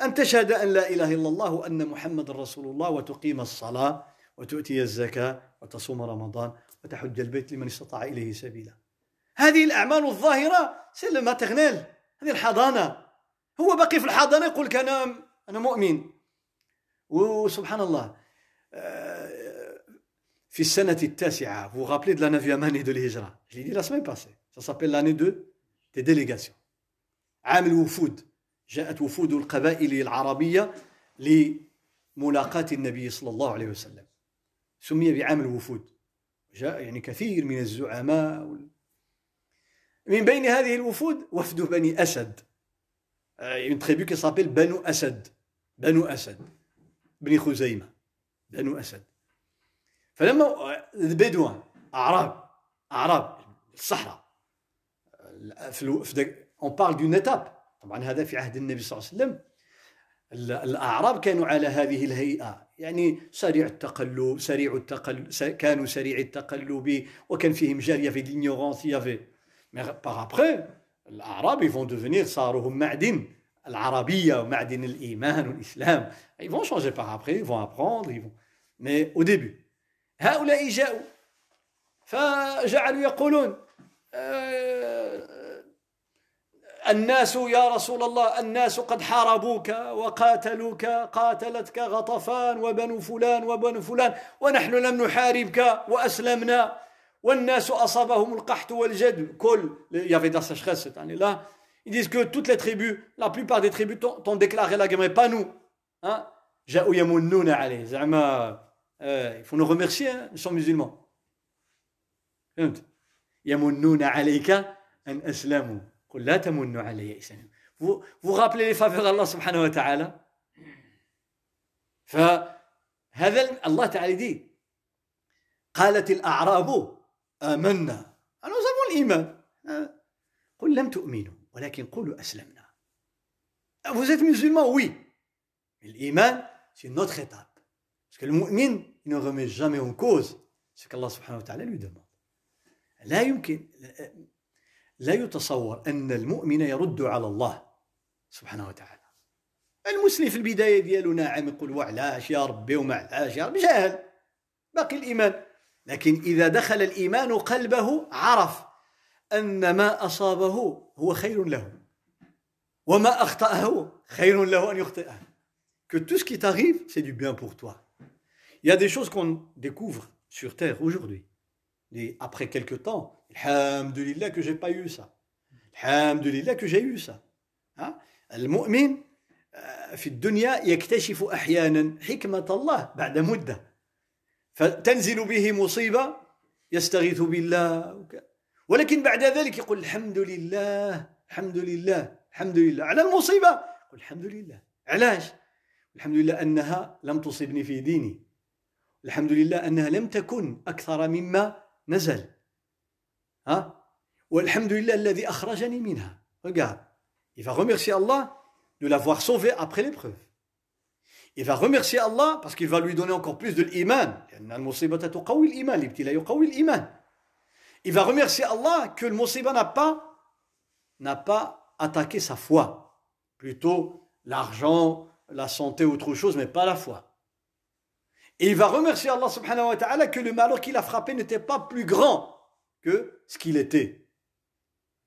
أن تشهد أن لا إله إلا الله وأن محمد رسول الله وتقيم الصلاة وتؤتي الزكاة وتصوم رمضان وتحج البيت لمن استطاع إليه سبيلا. هذه الأعمال الظاهرة سي ماترنيل هذه الحضانة. هو باقي في الحضانة يقول لك أنا أنا مؤمن. وسبحان الله في السنة التاسعة vous rappelez de la neuvième année de l'Hijra. Je l'ai dit la semaine passée. Ça s'appelle l'année de des délégations. عام الوفود. جاءت وفود القبائل العربية لملاقاة النبي صلى الله عليه وسلم. سمي بعام الوفود. جاء يعني كثير من الزعماء من بين هذه الوفود وفد بني أسد. une tribu qui s'appelle بنو أسد بنو أسد بني خزيمة بنو أسد فلما البدوان أعراب أعراب الصحراء. في on parle d'une étape. طبعا هذا في عهد النبي صلى الله عليه وسلم. الأعراب كانوا على هذه الهيئة. يعني سريع التقلب سريع التقلب كانوا سريع التقلب وكان فيهم جاريه في ليغنونس يافي. مي باغ ابخي الأعراب يفون دوفونير صاروا هم معدن. العربية ومعدن الإيمان والإسلام. يفون شونجي باغ ابخي يفون ابخوندر يفون مي أو ديبي هؤلاء جاءوا. فجعلوا يقولون أه الناس يا رسول الله الناس قد حاربوك وقاتلوك قاتلتك غطفان وبنو فلان وبنو فلان ونحن لم نحاربك وأسلمنا والناس أصابهم القحط والجد كل il y avait de la sécheresse cette année-là ils disent que toutes les tribus la plupart des tribus t'ont déclaré la guerre mais pas nous hein جاءوا يمنون عليه زعما il faut nous remercier hein, nous sommes musulmans فهمت يمنون عليك أن أسلموا قل لا تمنوا علي إسلام vous, vous rappelez les faveurs d'Allah subhanahu wa ta'ala فهذا الله تعالى dit قالت الأعراب آمنا nous avons الإيمان قل لم تؤمنوا ولكن قولوا أسلمنا vous êtes musulmans oui mais l'Iman c'est une autre étape parce que le mu'min il ne remet jamais en cause ce qu'Allah subhanahu wa ta'ala lui demande لا يمكن لا يتصور أن المؤمن يرد على الله سبحانه وتعالى المسلم في البداية ديالو ناعم يقول وعلاش يا ربي وما علاش يا ربي جاهل باقي الإيمان لكن إذا دخل الإيمان قلبه عرف أن ما أصابه هو خير له وما أخطأه خير له أن يخطئه que tout ce qui t'arrive, c'est du bien pour toi. Il y a des choses qu'on découvre sur Terre aujourd'hui. Et après quelques temps, Alhamdulillah que j'ai pas eu ça. Alhamdulillah que j'ai eu ça. المؤمن في الدنيا يكتشف أحيانا حكمه الله بعد مده فتنزل به مصيبه يستغيث بالله ولكن بعد ذلك يقول الحمد لله الحمد لله الحمد لله على المصيبه يقول الحمد لله علاش الحمد لله انها لم تصبني في ديني الحمد لله انها لم تكن أكثر مما نزل ها والحمد لله الذي أخرجني منها regarde il va remercier Allah de l'avoir sauvé après l'épreuve il va remercier Allah parce qu'il va lui donner encore plus de l'iman لأن المصيبة تقوي الإيمان الابتلاء يقوي الإيمان il va remercier Allah que le musiba n'a pas n'a pas attaqué sa foi plutôt l'argent la santé autre chose mais pas la foi Et il va remercier Allah subhanahu wa ta'ala que le malheur qu'il a frappé n'était pas plus grand que ce qu'il était.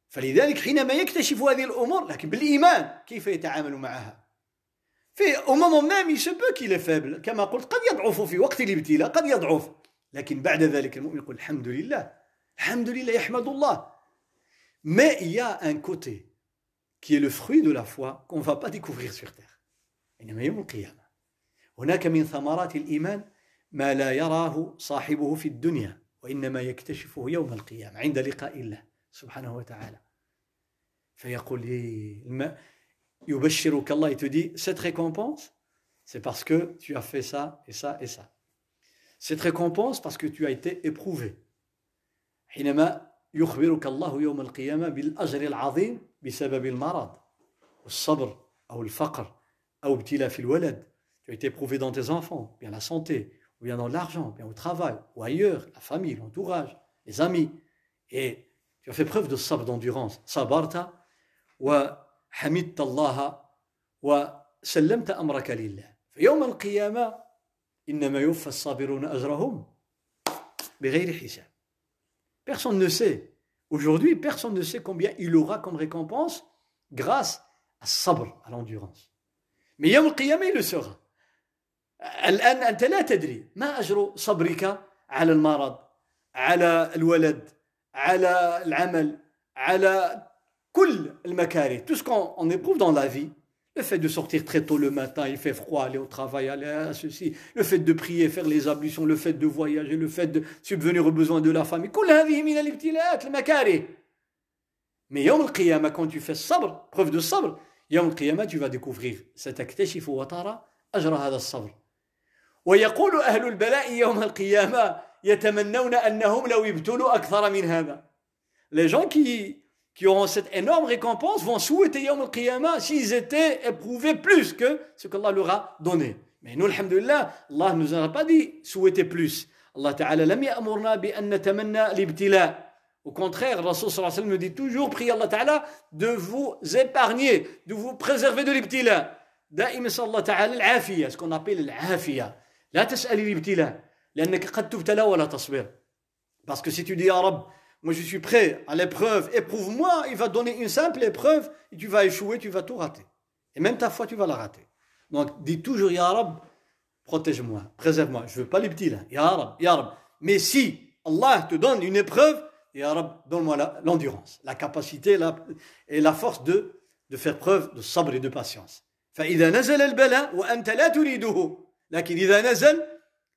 فلذلك حينما يكتشف هذه الأمور لكن بالإيمان كيف يتعامل معها في أمم même il se peut qu'il est faible كما قلت قد يضعف في وقت الابتلاء قد يضعف لكن بعد ذلك المؤمن يقول الحمد لله الحمد لله يحمد الله mais il y a un côté qui est le fruit de la foi qu'on ne va pas découvrir sur terre إنما يوم القيامة هناك من ثمرات الإيمان ما لا يراه صاحبه في الدنيا وإنما يكتشفه يوم القيامة عند لقاء الله سبحانه وتعالى. فيقول يبشرك الله te dit cette récompense c'est parce que tu as fait ça et ça et ça. Cette récompense parce que tu as été éprouvé. حينما يخبرك الله يوم القيامة بالأجر العظيم بسبب المرض والصبر أو الفقر أو ابتلاء في الولد tu as été éprouvé dans tes enfants, bien la santé, ou bien dans l'argent, bien au travail, ou ailleurs, la famille, l'entourage, les amis. Et tu as fait preuve de sabr, d'endurance. Sabarta wa hamidta Allah wa sallamta amraka lillah. فيوم القيامة إنما يوفى الصابرون أجرهم بغير حساب. Personne ne sait. Aujourd'hui, personne ne sait combien il aura comme récompense grâce à sabr, à l'endurance. Mais Yom al-Qiyamah, il le sera. الآن أنت لا تدري ما أجر صبرك على المرض على الولد على العمل على كل المكاره tout ce qu'on éprouve dans la vie le fait de sortir très tôt le matin il fait froid aller au travail aller à ceci le fait de prier faire les ablutions le fait de voyager le fait de subvenir aux besoins de la famille كل هذه من الابتلاءات المكاره mais يوم القيامة quand tu fais sabr preuve de sabr يوم القيامة tu vas découvrir ستكتشف وترى أجر هذا الصبر ويقول أهل البلاء يوم القيامة يتمنون أنهم لو ابتلوا أكثر من هذا les gens qui, qui auront cette énorme récompense vont souhaiter Yom al-Qiyamah s'ils étaient éprouvés plus que ce qu'Allah leur a donné. Mais nous, alhamdulillah, Allah ne nous a pas dit souhaiter plus. Allah Ta'ala lam ya'murna bi an natamanna l'ibtila. Au contraire, Rasul sallallahu alayhi wa nous dit toujours, priez Allah Ta'ala de vous épargner, de vous préserver de l'ibtila. صلى الله تعالى العافية ce qu'on appelle العافية لا تسأل الابتلاء لأنك قد تبتلى ولا تصبر parce que si tu dis à Rab moi je suis prêt à l'épreuve éprouve-moi il va donner une simple épreuve et tu vas échouer tu vas tout rater et même ta foi tu vas la rater donc dis toujours Ya Rab protège-moi préserve-moi je veux pas l'ibtila Ya Rab Ya Rab mais si Allah te donne une épreuve Ya Rab donne-moi l'endurance la, la capacité la, et la force de, de faire preuve de sabre et de patience فإذا نزل البلاء وأنت لا تريده لكن إذا نزل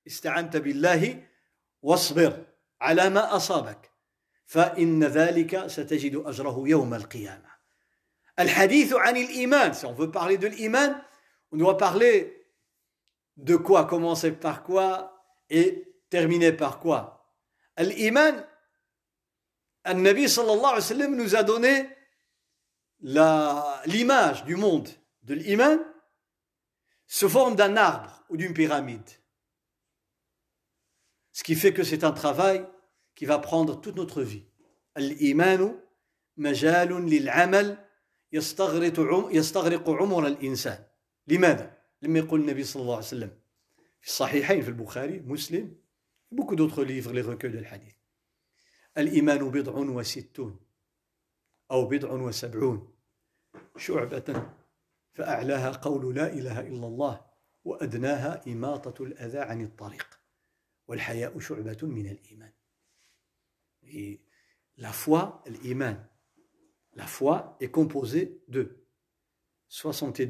استعنت بالله واصبر على ما أصابك فإن ذلك ستجد أجره يوم القيامة الحديث عن الإيمان si on veut parler de l'iman on doit parler de quoi commencer par quoi et terminer par quoi l'iman النبي صلى الله عليه وسلم nous a donné l'image du monde de l'iman se forme d'un arbre Ou d'une pyramide. Ce qui fait que c'est un travail qui va prendre toute notre vie. الإيمان مجال للعمل يستغرق يستغرق عمر الإنسان لماذا؟ لما يقول النبي صلى الله عليه وسلم في الصحيحين في البخاري مسلم beaucoup d'autres livres les recueils de hadith الإيمان بضع وستون أو بضع وسبعون شعبة فأعلاها قول لا إله إلا الله وأدناها إماطة الأذى عن الطريق والحياء شعبة من الإيمان Et la foi, l'iman, la foi est composée de 60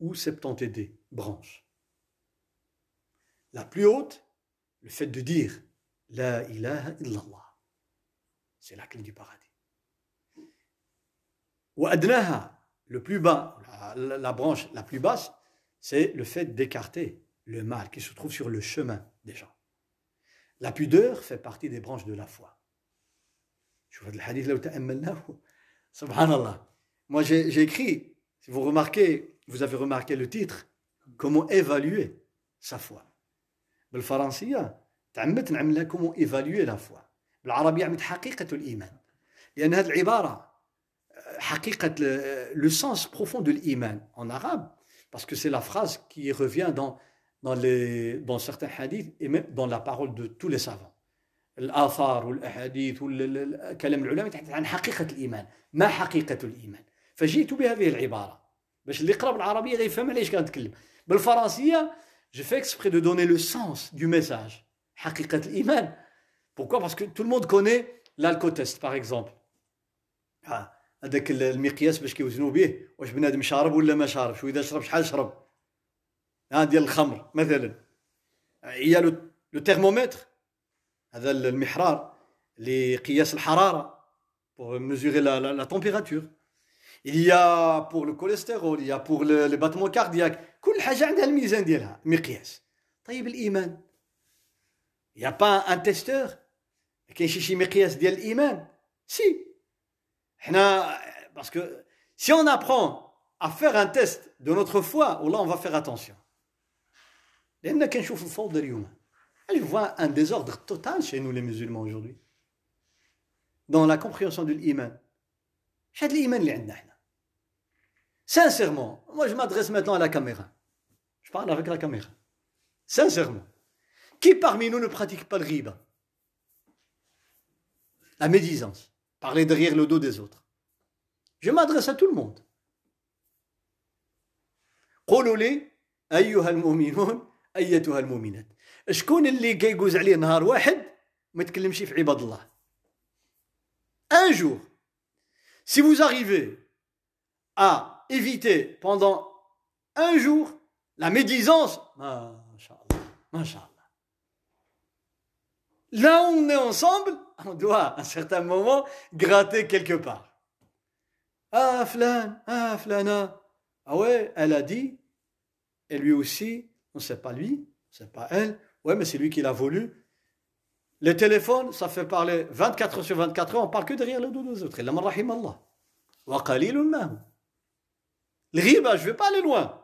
ou 70 branches. La plus haute, le fait de dire La ilaha illallah. C'est la clé du paradis. وأدناها le plus bas, la, la, branche la plus basse, c'est le fait d'écarter le mal qui se trouve sur le chemin des gens. La pudeur fait partie des branches de la foi. Je vois le hadith là Subhanallah. Moi j'ai écrit, si vous remarquez, vous avez remarqué le titre, comment évaluer sa foi. بالفرنسية تعمدت نعمل comment évaluer la foi. بالعربية عملت حقيقة الإيمان. لأن هذه العبارة le sens profond de l'iman en arabe, parce que c'est la phrase qui revient dans, dans, les, dans certains hadiths et même dans la parole de tous les savants. الآثار والأحاديث كلام العلماء يتحدث عن حقيقة الإيمان ما حقيقة الإيمان فجئت بهذه العبارة باش اللي يقرا بالعربية غيفهم علاش كنتكلم بالفرنسية je fais exprès de donner le sens du message حقيقة الإيمان pourquoi parce que tout le monde connaît l'alcotest par exemple ah. هذاك المقياس باش كيوزنوا به واش بنادم شارب ولا ما شاربش وإذا شرب شحال شرب؟ ها ديال الخمر مثلا. هي لو تيرمومتر. هذا المحرار لقياس الحرارة pour mesurer la, la, la température. Il y a pour le cholestérol il y a pour le, le battement cardiaque كل حاجة عندها الميزان ديالها مقياس طيب الإيمان؟ Il y a pas un testeur كاين شي شي مقياس ديال الإيمان؟ سي Parce que si on apprend à faire un test de notre foi, là on va faire attention. Je vois un désordre total chez nous les musulmans aujourd'hui. Dans la compréhension de l'iman. Sincèrement, moi je m'adresse maintenant à la caméra. Je parle avec la caméra. Sincèrement. Qui parmi nous ne pratique pas le riba? La médisance Parler derrière le dos des autres. Je m'adresse à tout le monde. قولوا لي أيها المؤمنون أيتها المؤمنات شكون اللي كيجوز عليه نهار واحد ما يتكلمش في عباد الله un jour si vous arrivez à éviter pendant un jour la médisance Masha'Allah, Masha'Allah. Là où on est ensemble, on doit à un certain moment gratter quelque part. Ah, Flan, ah, Flana. Ah ouais, elle a dit, et lui aussi, on ne sait pas lui, on ne sait pas elle. Ouais, mais c'est lui qui l'a voulu. Le téléphone, ça fait parler 24 heures sur 24 heures, on parle que derrière le dos des autres. Allah rahim Allah. Wa Le riba, ben, je ne vais pas aller loin.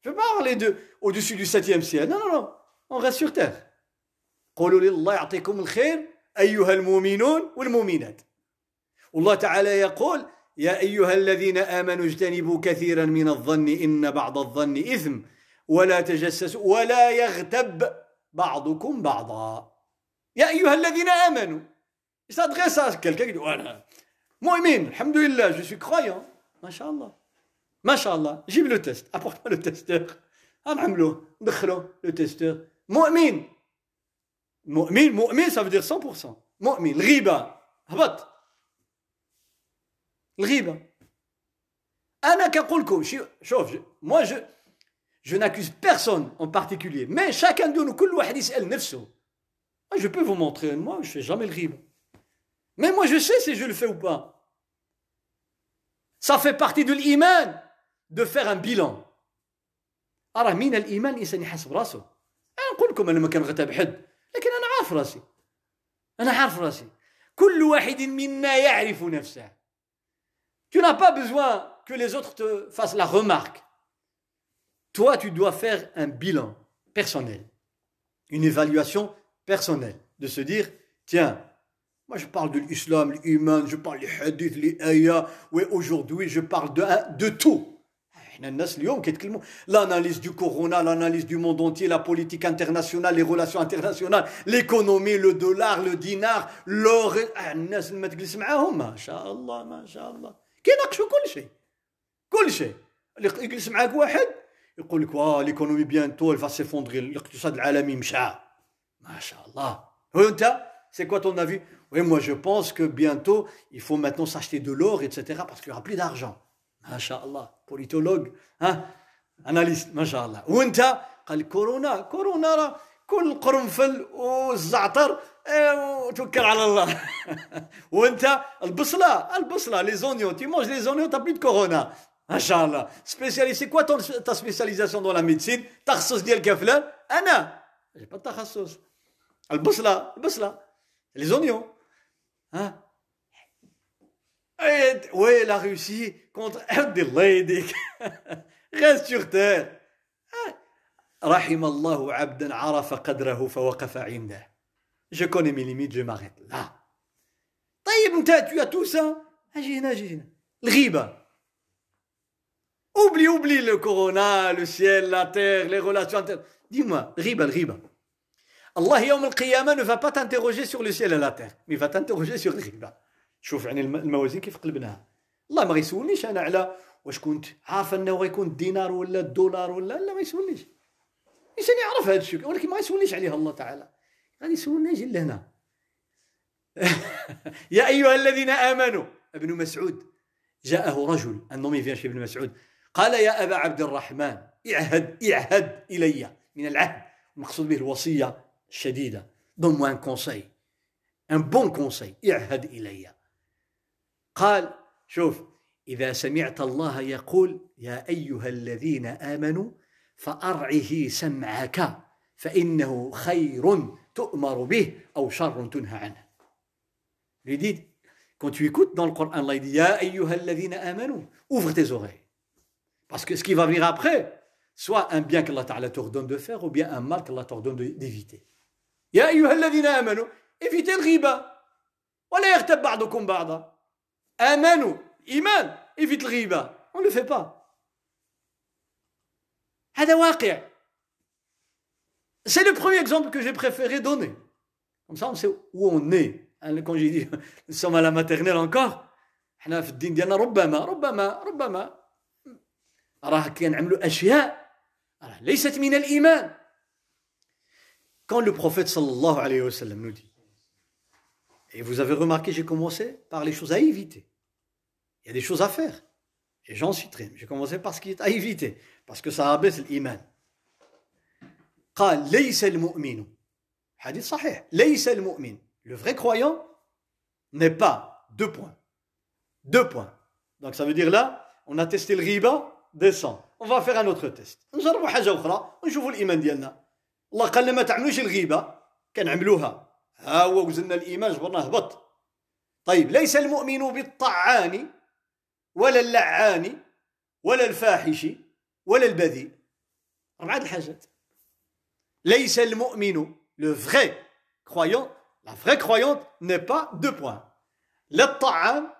Je ne vais pas parler de, au-dessus du septième ciel. Non, non, non. On reste sur terre. قولوا لله يعطيكم الخير أيها المؤمنون والمؤمنات. والله تعالى يقول يا أيها الذين آمنوا اجتنبوا كثيرا من الظن إن بعض الظن إثم ولا تجسسوا ولا يغتب بعضكم بعضا. يا أيها الذين آمنوا. S'adresse مؤمن الحمد لله je suis croyant. ما شاء الله. ما شاء الله. جيب لو تيست apporte-moi le testeur نعملوه ندخلوه le testeur مؤمن. مؤمن مؤمن ça veut dire 100% مؤمن الغيبة هبط الغيبة أنا كنقول لكم شوف moi je je n'accuse personne en particulier mais chacun de nous كل واحد يسأل نفسه je peux vous montrer moi je fais jamais le غيبة mais moi je sais si je le fais ou pas ça fait partie de l'iman de faire un bilan راه من الايمان الانسان يحاسب راسه انا نقول لكم انا ما كنغتاب حد لكن انا عارف راسي انا عارف راسي كل واحد منا يعرف نفسه Tu n'as pas besoin que les autres te fassent la remarque. Toi, tu dois faire un bilan personnel, une évaluation personnelle, de se dire, tiens, moi je parle de l'islam, l'humain, je parle des hadiths, les ayats, oui, aujourd'hui je parle de, de tout. L'analyse du corona, l'analyse du monde entier, la politique internationale, les relations internationales, l'économie, le dollar, le dinar, l'or. الناس اللي ما تجلس معاهم ما شاء الله ما شاء الله كيناقشوا كل شيء كل شيء اللي يجلس معاك واحد يقول لك واه ليكونومي بيانتو الفا سيفوندغي الاقتصاد العالمي مشى ما شاء الله وانت c'est quoi ton avis Oui, moi je pense que bientôt il faut maintenant s'acheter de l'or, etc. parce qu'il n'y aura plus d'argent. Masha'Allah, politologue, hein? analyste, Masha'Allah. وأنت؟ قال كورونا كورونا راه كل قرنفل والزعتر وتوكل على الله. [LAUGHS] وأنت؟ البصلة البصلة. لي زونيون تي مونج لي زونيون تا بلو دو كورونا ما شاء الله سبيسيالي سي كوا تا سبيسياليزاسيون دون لا ميديسين تخصص ديالك فلان أنا. جي با التخصص البصلة البصلة. لي زونيون ها؟ Oui, la Russie contre الله يديك [LAUGHS] reste sur terre رحم الله عبدا عرف قدره فوقف عنده je connais mes limites je m'arrête là طيب انت tu as tout ça اجي هنا اجي هنا الغيبه oublie oublie le corona le ciel la terre les relations inter... dis-moi الغيبه الغيبه الله يوم القيامه ne va pas t'interroger sur le ciel et la terre mais il va t'interroger sur الغيبه شوف يعني الموازين كيف قلبناها. الله ما غيسولنيش أنا على واش كنت عارف إنه غيكون الدينار ولا الدولار ولا لا ما يسولنيش. الانسان يعرف هذا الشيء ولكن ما يسولنيش عليه الله تعالى. غادي يسولني يجي لهنا [LAUGHS] يا أيها الذين آمنوا ابن مسعود جاءه رجل النومي فيها ابن مسعود قال يا أبا عبد الرحمن اعهد اعهد إلي من العهد. المقصود به الوصية الشديدة. دون ان كونساي ان بون كونساي اعهد إلي. قال شوف إذا سمعت الله يقول يا أيها الذين آمنوا فأرعه سمعك فإنه خير تؤمر به أو شر تنهى عنه Il dit, quand tu écoutes dans le Coran, Allah dit Ya ayyuhalladhina amanu, ouvre tes oreilles. Parce que ce qui va venir après, soit un bien qu'Allah Ta'ala t'ordonne de faire, ou bien un mal qu'Allah t'ordonne d'éviter. Ya ayyuhalladhina amanu, évitez le riba. ولا يغتب بعضكم بعضا امنوا ايمان évite le riba on ne le fait pas هذا واقع c'est le premier exemple que j'ai préféré donner comme ça on sait où on est quand j'ai dit nous sommes à la maternelle encore احنا في الدين ديالنا ربما ربما ربما راه كنعملوا اشياء ليست من الايمان quand le prophète sallallahu alayhi wa sallam nous dit Et vous avez remarqué, j'ai commencé par les choses à éviter. Il y a des choses à faire. Et j'en suis très. J'ai commencé par ce qui est à éviter. Parce que ça abaisse l'iman. قال ليس المؤمن حديث صحيح ليس المؤمن le vrai croyant n'est pas deux points deux points donc ça veut dire là on a testé le riba descend on va faire un autre test نجربوا حاجه اخرى ونشوفوا الايمان ديالنا الله قال لنا ما تعملوش الغيبه كنعملوها ها هو وزن الإيمان جبرنا هبط طيب ليس المؤمن بالطعان ولا اللعان ولا الفاحش ولا البذيء. أربعة الحاجات. ليس المؤمن le vrai croyant la vraie croyante n'est pas deux points. لا الطعان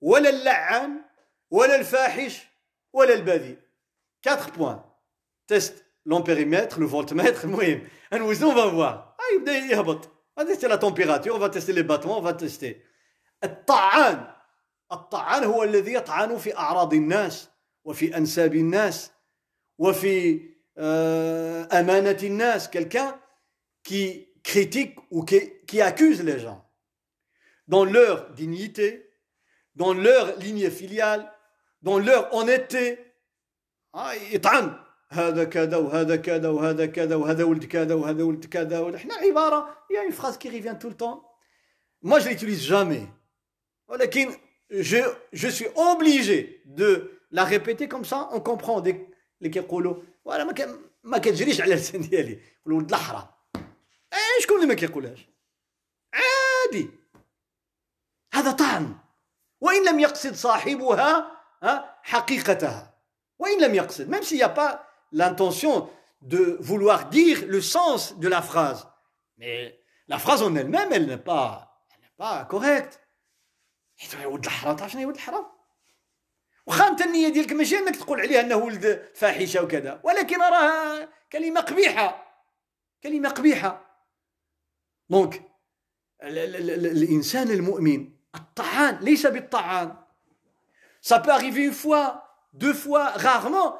ولا اللعان ولا الفاحش ولا البذيء. quatre points. Test l'ampérimètre le voltmètre المهم نوزنو on يبدا يهبط on va tester la température on va tester les battements on va tester الطعان الطعان هو الذي يطعن في أعراض الناس وفي أنساب الناس وفي أمانة الناس quelqu'un qui critique ou qui, qui accuse les gens dans leur dignité, dans leur ligne filiale, dans leur honnêteté. Ah, يطعن هذا كذا وهذا كذا وهذا كذا وهذا ولد كذا وهذا ولد كذا وحنا عبارة il y a une phrase qui revient tout le temps. ولكن je, je suis obligé de la répéter comme ça. On comprend ديك اللي كيقولوا ولا ما ما كتجريش على اللسان ديالي يقولوا ولد الحرام إيه شكون اللي ما كيقولهاش؟ عادي. هذا طعن. وإن لم يقصد صاحبها حقيقتها. وإن لم يقصد. S'il n'y a pas l'intention de vouloir dire le sens de la phrase mais la phrase en elle-même elle n'est pas elle n'est pas correcte حيت ولد الحرام تعرف شنو هي ولد الحرام واخا انت النيه ديالك ماشي انك تقول عليه انه ولد فاحشه وكذا ولكن راه كلمه قبيحه كلمه قبيحه دونك الانسان المؤمن الطعان ليس بالطعان ça peut arriver une fois deux fois rarement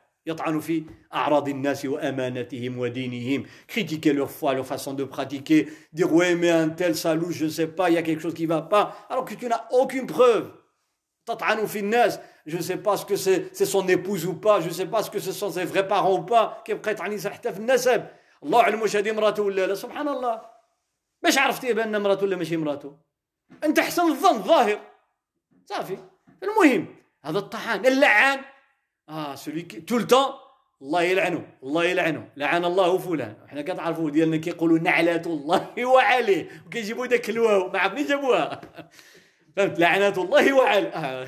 يطعن في أعراض الناس وأمانتهم ودينهم critiquer leur foi, leur façon de pratiquer dire ouais mais un tel louche je sais pas il y a quelque chose qui va pas alors que tu n'as aucune preuve تطعن في الناس je sais pas ce que c'est c'est son épouse ou pas je sais pas ce que ce sont ses vrais parents ou pas كيبقى يطعن حتى في النسب الله اعلم واش هذه مراته ولا لا سبحان الله باش عرفتي بان مراته ولا ماشي مراته انت حسن الظن ظاهر صافي المهم هذا الطعان اللعان آه سولي تو التون الله يلعنه الله يلعنه لعن الله فلان. حنا كتعرفوا ديالنا كيقولوا نعلات الله [LAUGHS] وعليه وكيجيبوا داك الواو. ما عرفني جابوها؟ [LAUGHS] فهمت؟ لعنات الله وعليه آه.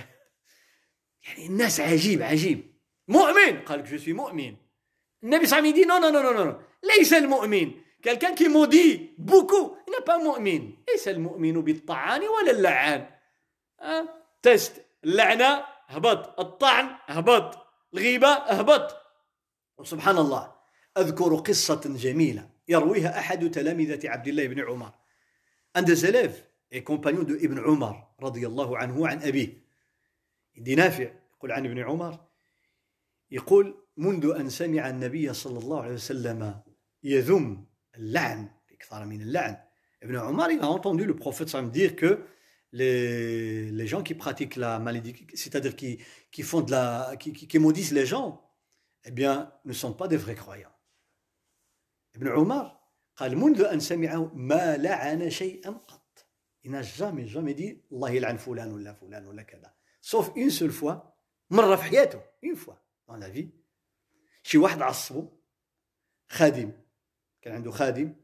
يعني الناس عجيب عجيب. مؤمن. قال لك جو سوي مؤمن. النبي صلى الله عليه وسلم نو نو نو نو ليس المؤمن. quelqu'un maudit beaucoup il n'est pas مؤمن. ليس المؤمن بالطعان ولا اللعان. أه؟ تست. اللعنة هبط. الطعن هبط. الغيبة هبط وسبحان الله أذكر قصة جميلة يرويها أحد تلامذة عبد الله بن عمر. عند زلاف et compagnon de Ibn Omar رضي الله عنه عن أبيه دي نافع يقول عن ابن عمر يقول منذ أن سمع النبي صلى الله عليه وسلم يذم اللعن إكثار من اللعن Ibn Omar il a entendu le prophète dire que les, les gens qui pratiquent la malédiction, c'est-à-dire qui, qui font de la, qui, qui, qui maudissent les gens, eh bien, ne sont pas des vrais croyants. Ibn Omar قال منذ أن سمعه ما لعن شيئا قط. Il n'a jamais, jamais dit Allah يلعن فلان ولا فلان ولا كذا. sauf une seule fois مرة في حياته une fois dans la vie شي واحد عصبه خادم كان عنده خادم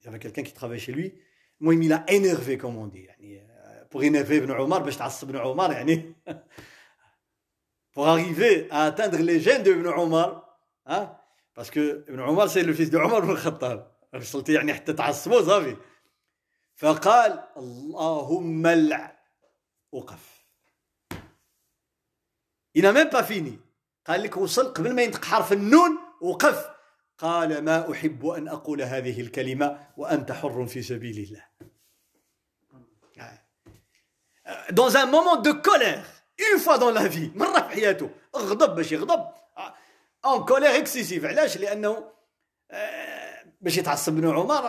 il y avait quelqu'un qui travaillait chez lui المهم il a énervé comme on dit يعني pour énerver Ibn Omar باش تعصب Ibn Omar يعني [LAUGHS] pour arriver à atteindre les gènes de Ibn Omar hein. Parce que Ibn Omar c'est le fils de Omar بن الخطاب وصلت يعني حتى تعصبوا صافي فقال اللهم لع وقف Il n'a même pas. قال لك وصل قبل ما ينطق حرف النون وقف قال ما أحب أن أقول هذه الكلمة وأنت حر في سبيل الله dans un moment de colère une fois dans la vie مرة في حياته. غضب باش يغضب. en colère excessive. علاش؟ لأنه باش يتعصب بن عمر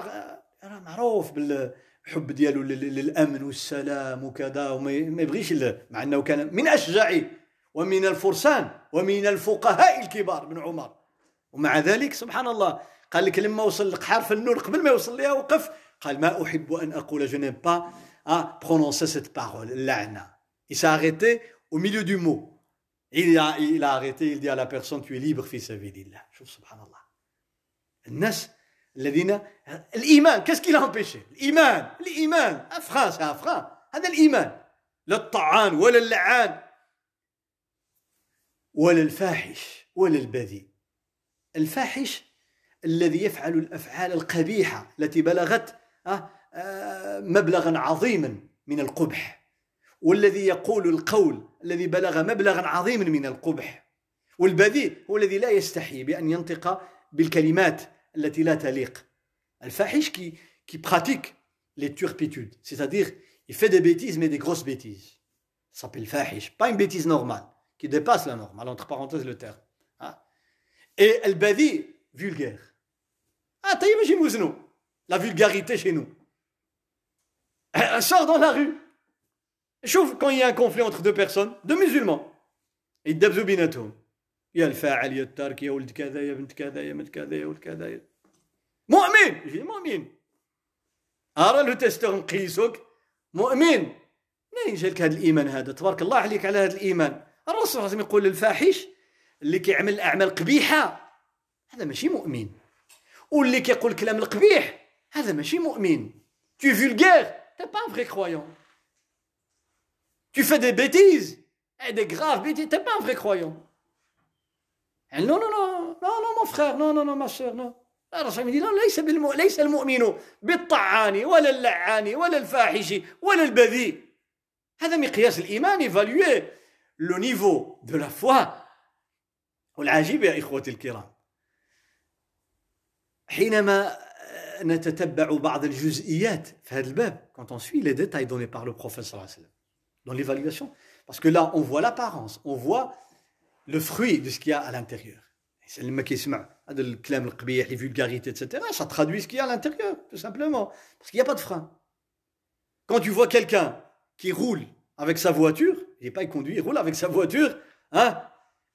راه معروف بال حب ديالو للأمن والسلام وكذا وما يبغيش مع أنه كان من أشجع ومن الفرسان ومن الفقهاء الكبار بن عمر. ومع ذلك سبحان الله قال لك لما وصل في النور قبل ما يوصل ليها وقف قال ما أحب أن أقول je n'aime pas à prononcer cette parole اللعنه il s'est arrêté au milieu du mot. Il a, il a arrêté il dit à la personne tu es libre الله شوف سبحان الله الناس الذين الايمان qui l'a empêché? الايمان الايمان افران سي افران هذا الايمان لا الطعان ولا اللعان ولا الفاحش ولا البذيء الفاحش الذي يفعل الافعال القبيحه التي بلغت مبلغا عظيما من القبح والذي يقول القول الذي بلغ مبلغا عظيما من القبح. والبذيء هو الذي لا يستحي بأن ينطق بالكلمات التي لا تليق. الفاحش كي كي براتيك لي تيربيتود سيتادير يفي دي بيتيز مي دي غروس بيتيز سابي الفاحش با اون بيتيز نورمال كي ديباس لا نورمال اونتر بارونتيز لو تير اي البذيء فولغير آه طيب ماشي موزنو لا فولغاريتي شي نو sort dans la rue. Chauffe quand il y a un conflit entre deux personnes يدبزوا بيناتهم يا الفاعل يا التارك يا ولد كذا يا بنت كذا يا بنت كذا يا ولد كذا مؤمن يجي مؤمن ارى لو تستر نقيسوك مؤمن منين جالك هذا الايمان هذا تبارك الله عليك على هذا الايمان الرسول صلى الله عليه وسلم يقول للفاحش اللي كيعمل اعمال قبيحه هذا ماشي مؤمن واللي كيقول الكلام القبيح هذا ماشي مؤمن es vulgaire. t'es pas un vrai croyant tu fais des bêtises et des graves bêtises t'es pas un vrai croyant non non non non non mon frère non non non ma soeur non الرسول يقول لا ليس بالم... ليس المؤمن بالطعان ولا اللعان ولا الفاحش ولا البذيء هذا مقياس الايمان ايفالوي لو نيفو دو لا فوا والعجيب يا إخوتي الكرام حينما نتتبع بعض الجزئيات في هذا الباب quand on suit les détails donnés par le prophète صلى الله عليه وسلم dans l'évaluation parce que là on voit l'apparence on voit le fruit de ce qu'il y a à l'intérieur لما كيسمع هذا الكلام القبيح les vulgarités etc ça traduit ce qu'il y a à l'intérieur tout simplement parce qu'il n'y a pas de frein quand tu vois quelqu'un qui roule avec sa voiture il n'est pas il conduit il roule avec sa voiture hein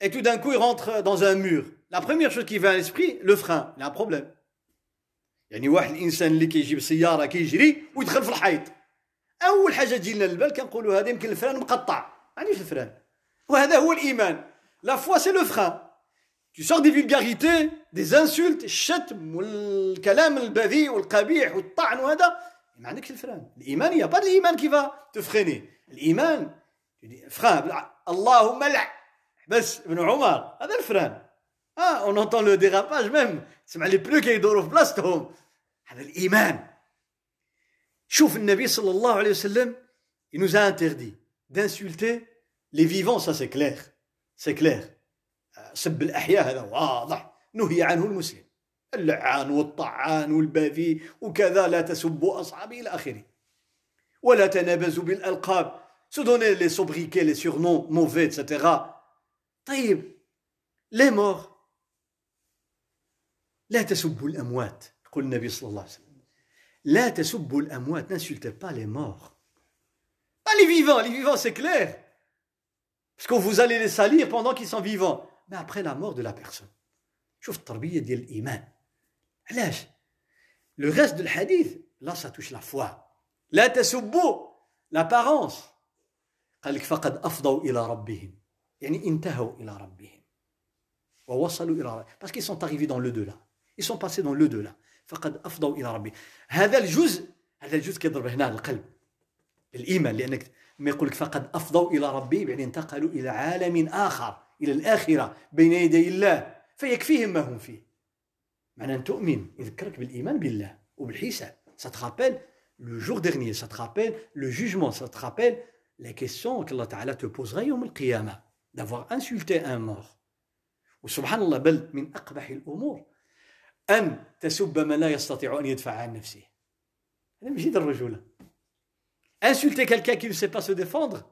et tout d'un coup il rentre dans un mur la première chose qui vient à l'esprit le frein il y a un problème يعني واحد الإنسان اللي كيجيب سيارة كيجري ويدخل في الحيط. أول حاجة تجي لنا للبال كنقولوا هذا يمكن الفران مقطع. معليش الفران. وهذا هو الإيمان. لا فوا سي لو فران tu sors des vulgarités des insultes الشتم والكلام البذيء والقبيح والطعن وهذا ما عندكش الفران الايمان يا با الايمان كيف تفريني الايمان فران اللهم لع بس ابن عمر هذا الفران اه اون اونتون لو ديراباج ميم تسمع لي بلو كيدوروا في بلاصتهم هذا الايمان شوف النبي صلى الله عليه وسلم il nous a interdit d'insulter les vivants ça c'est clair c'est clair سب الاحياء هذا واضح نهي عنه المسلم اللعان والطعان والبذيء وكذا لا تسبوا اصحابي الى اخره ولا تنابزوا بالالقاب se donner les sobriquets, les surnoms mauvais, etc. طيب les morts لا تسبوا الأموات يقول النبي صلى الله عليه وسلم لا تسبوا الأموات n'insultez pas les morts pas les vivants les vivants c'est clair parce que vous allez les salir pendant qu'ils sont vivants mais après la mort de la personne شوف التربية ديال الإيمان علاش le reste de hadith là ça touche la foi لا تسبوا l'apparence قال لك فقد أفضوا إلى ربهم يعني انتهوا إلى ربهم ووصلوا إلى ربهم parce qu'ils sont arrivés dans le delà ils sont passés dans le delà فقد أفضوا إلى ربهم هذا الجزء هذا الجزء كيضرب هنا القلب. الإيمان لأنك ما يقول لك فقد أفضوا إلى ربهم يعني انتقلوا إلى عالم آخر إلى الآخرة بين يدي الله. فيكفيهم ما هم فيه. معنى أن تؤمن يذكرك بالإيمان بالله وبالحساب. Ça te rappelle le jour dernier ça te rappelle le jugement ça te rappelle la question يوم القيامة. D'avoir insulté un mort. وسبحان الله بل من أقبح الأمور. أن تسب من لا يستطيع أن يدفع عن نفسه هذا ماشي الرجولة insulter quelqu'un qui ne sait pas se défendre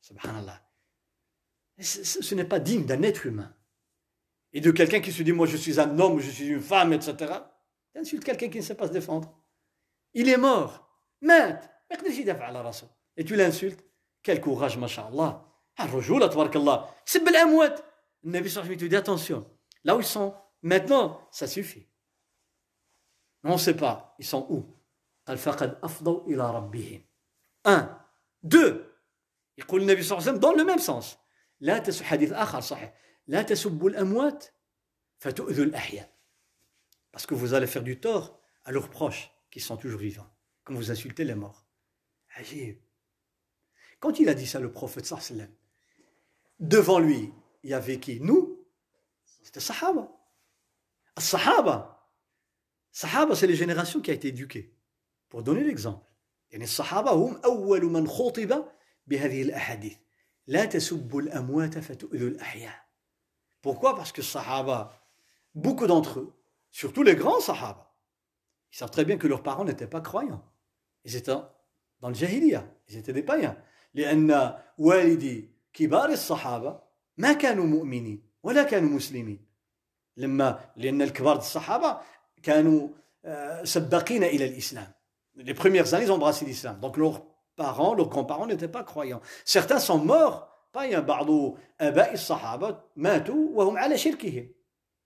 subhanallah ce n'est pas digne d'un être humain et de quelqu'un qui se dit moi je suis un homme je suis une femme etc insulte quelqu'un qui ne sait pas se défendre il est mort مات ما يقدرش يدافع على راسه et tu l'insultes quel courage ما شاء الله الرجوله تبارك الله تسب الاموات النبي صلى الله عليه وسلم dit attention là où ils sont maintenant ça suffit on ne sait pas ils sont où قال فقد افضوا الى ربهم un deux يقول النبي صلى الله عليه وسلم dans le même sens لا تس حديث اخر صحيح لا تسبوا الاموات فتؤذوا الاحياء parce que vous allez faire du tort à leurs proches qui sont toujours vivants quand vous insultez les morts عجيب quand il a dit ça le prophète sallam devant lui il y avait qui nous c'était sahaba sahaba sahaba c'est les générations qui a été éduquées pour donner l'exemple يعني الصحابة هم أول من خطب بهذه الأحاديث لا تسبوا الأموات فتؤذوا الأحياء Pourquoi Parce que Sahaba, beaucoup d'entre eux, surtout les grands Sahaba, ils savent très bien que leurs parents n'étaient pas croyants. Ils étaient dans le Jahiliya, ils étaient des païens. لأن والدي كبار الصحابة ما كانوا مؤمنين ولا كانوا مسلمين لما لأن الكبار الصحابة كانوا سباقين إلى الإسلام les premières années ils ont embrassé l'islam donc leurs parents leurs grands-parents n'étaient pas croyants certains sont morts païens بعض آباء الصحابة ماتوا وهم على شركهم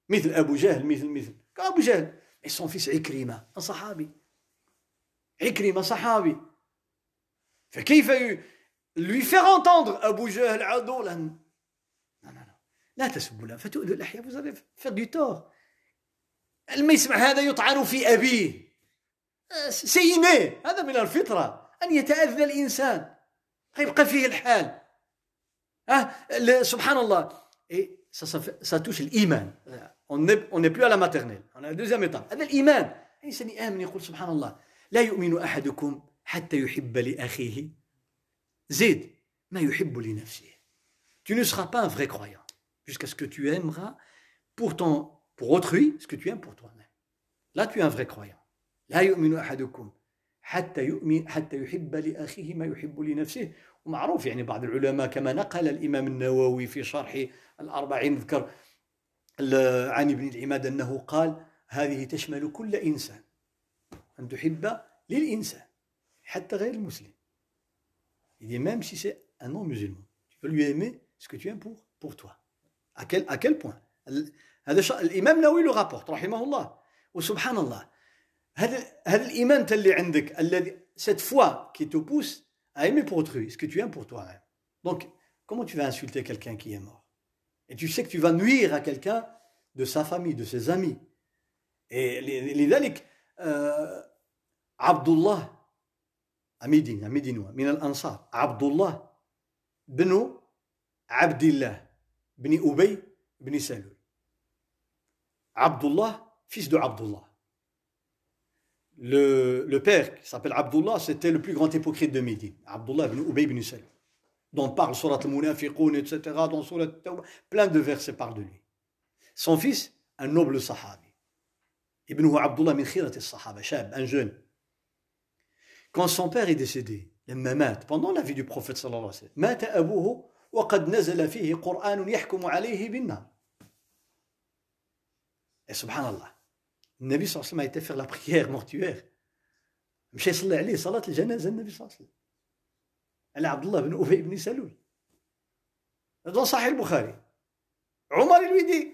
مثل أبو جهل مثل مثل أبو جهل et son fils عكرمة صحابي عكرمة صحابي فكيف lui faire entendre Abu Jahl عدولا non non non لا تسبوا لا فتؤذوا الأحياء vous allez faire du يسمع هذا يطعن في أبيه. سيني هذا من الفطرة. أن يتأذى الإنسان. يبقى فيه الحال. أه؟ سبحان الله. et ça, ça, ça touche الإيمان on n'est on n'est plus à la maternelle. On à la deuxième étape. هذا الإيمان. الإنسان يآمن يقول سبحان الله. لا يؤمن أحدكم حتى يحب لأخيه. زيد ما يحب لنفسه. Tu ne seras pas un vrai croyant. jusqu'à ce que tu aimeras pour ton pour autrui ce que tu aimes pour toi-même là tu es un vrai croyant لا يؤمن أحدكم حتى يؤمن حتى يحب لأخيه ما يحب لنفسه ومعروف يعني بعض العلماء كما نقل الإمام النووي في شرح الأربعين ذكر عن ابن العماد أنه قال هذه تشمل كل إنسان أن تحب للإنسان حتى غير المسلم Il dit même si c'est un non-musulman, tu peux lui aimer ce que tu aimes pour, pour toi. À quel, à quel point هذا الإمام النووي le rapporte رحمه الله وسبحان الله هذا هذا الإيمان اللي عندك الذي cette foi qui te pousse à aimer pour autrui ce que tu aimes pour toi-même. Donc, comment tu vas insulter quelqu'un qui est mort Et tu sais que tu vas nuire à quelqu'un de sa famille, de ses amis. Et لذلك عبد الله أميدين أميدين من الأنصار عبد الله بن عبد الله bni Ubay bni Salul. Abdullah, fils de Abdullah. Le, le père qui s'appelle Abdullah, c'était le plus grand hypocrite de Médine. Abdullah ibn Ubay ibn Salul. Dont parle Surat al-Munafiqun, etc. Dans Surat plein de versets parlent de lui. Son fils, un noble sahabi. Ibn Abdullah min khirat al-sahaba, un jeune. Quand son père est décédé, pendant la vie du prophète sallallahu alayhi wa sallam, وقد نزل فيه قرآن يحكم عليه بالنار. Et سبحان الله النبي صلى الله عليه وسلم a été faire la يصلي عليه صلاة الجنازة النبي صلى الله عليه وسلم على عبد الله بن أبي بن سلول dans صحيح البخاري عمر dit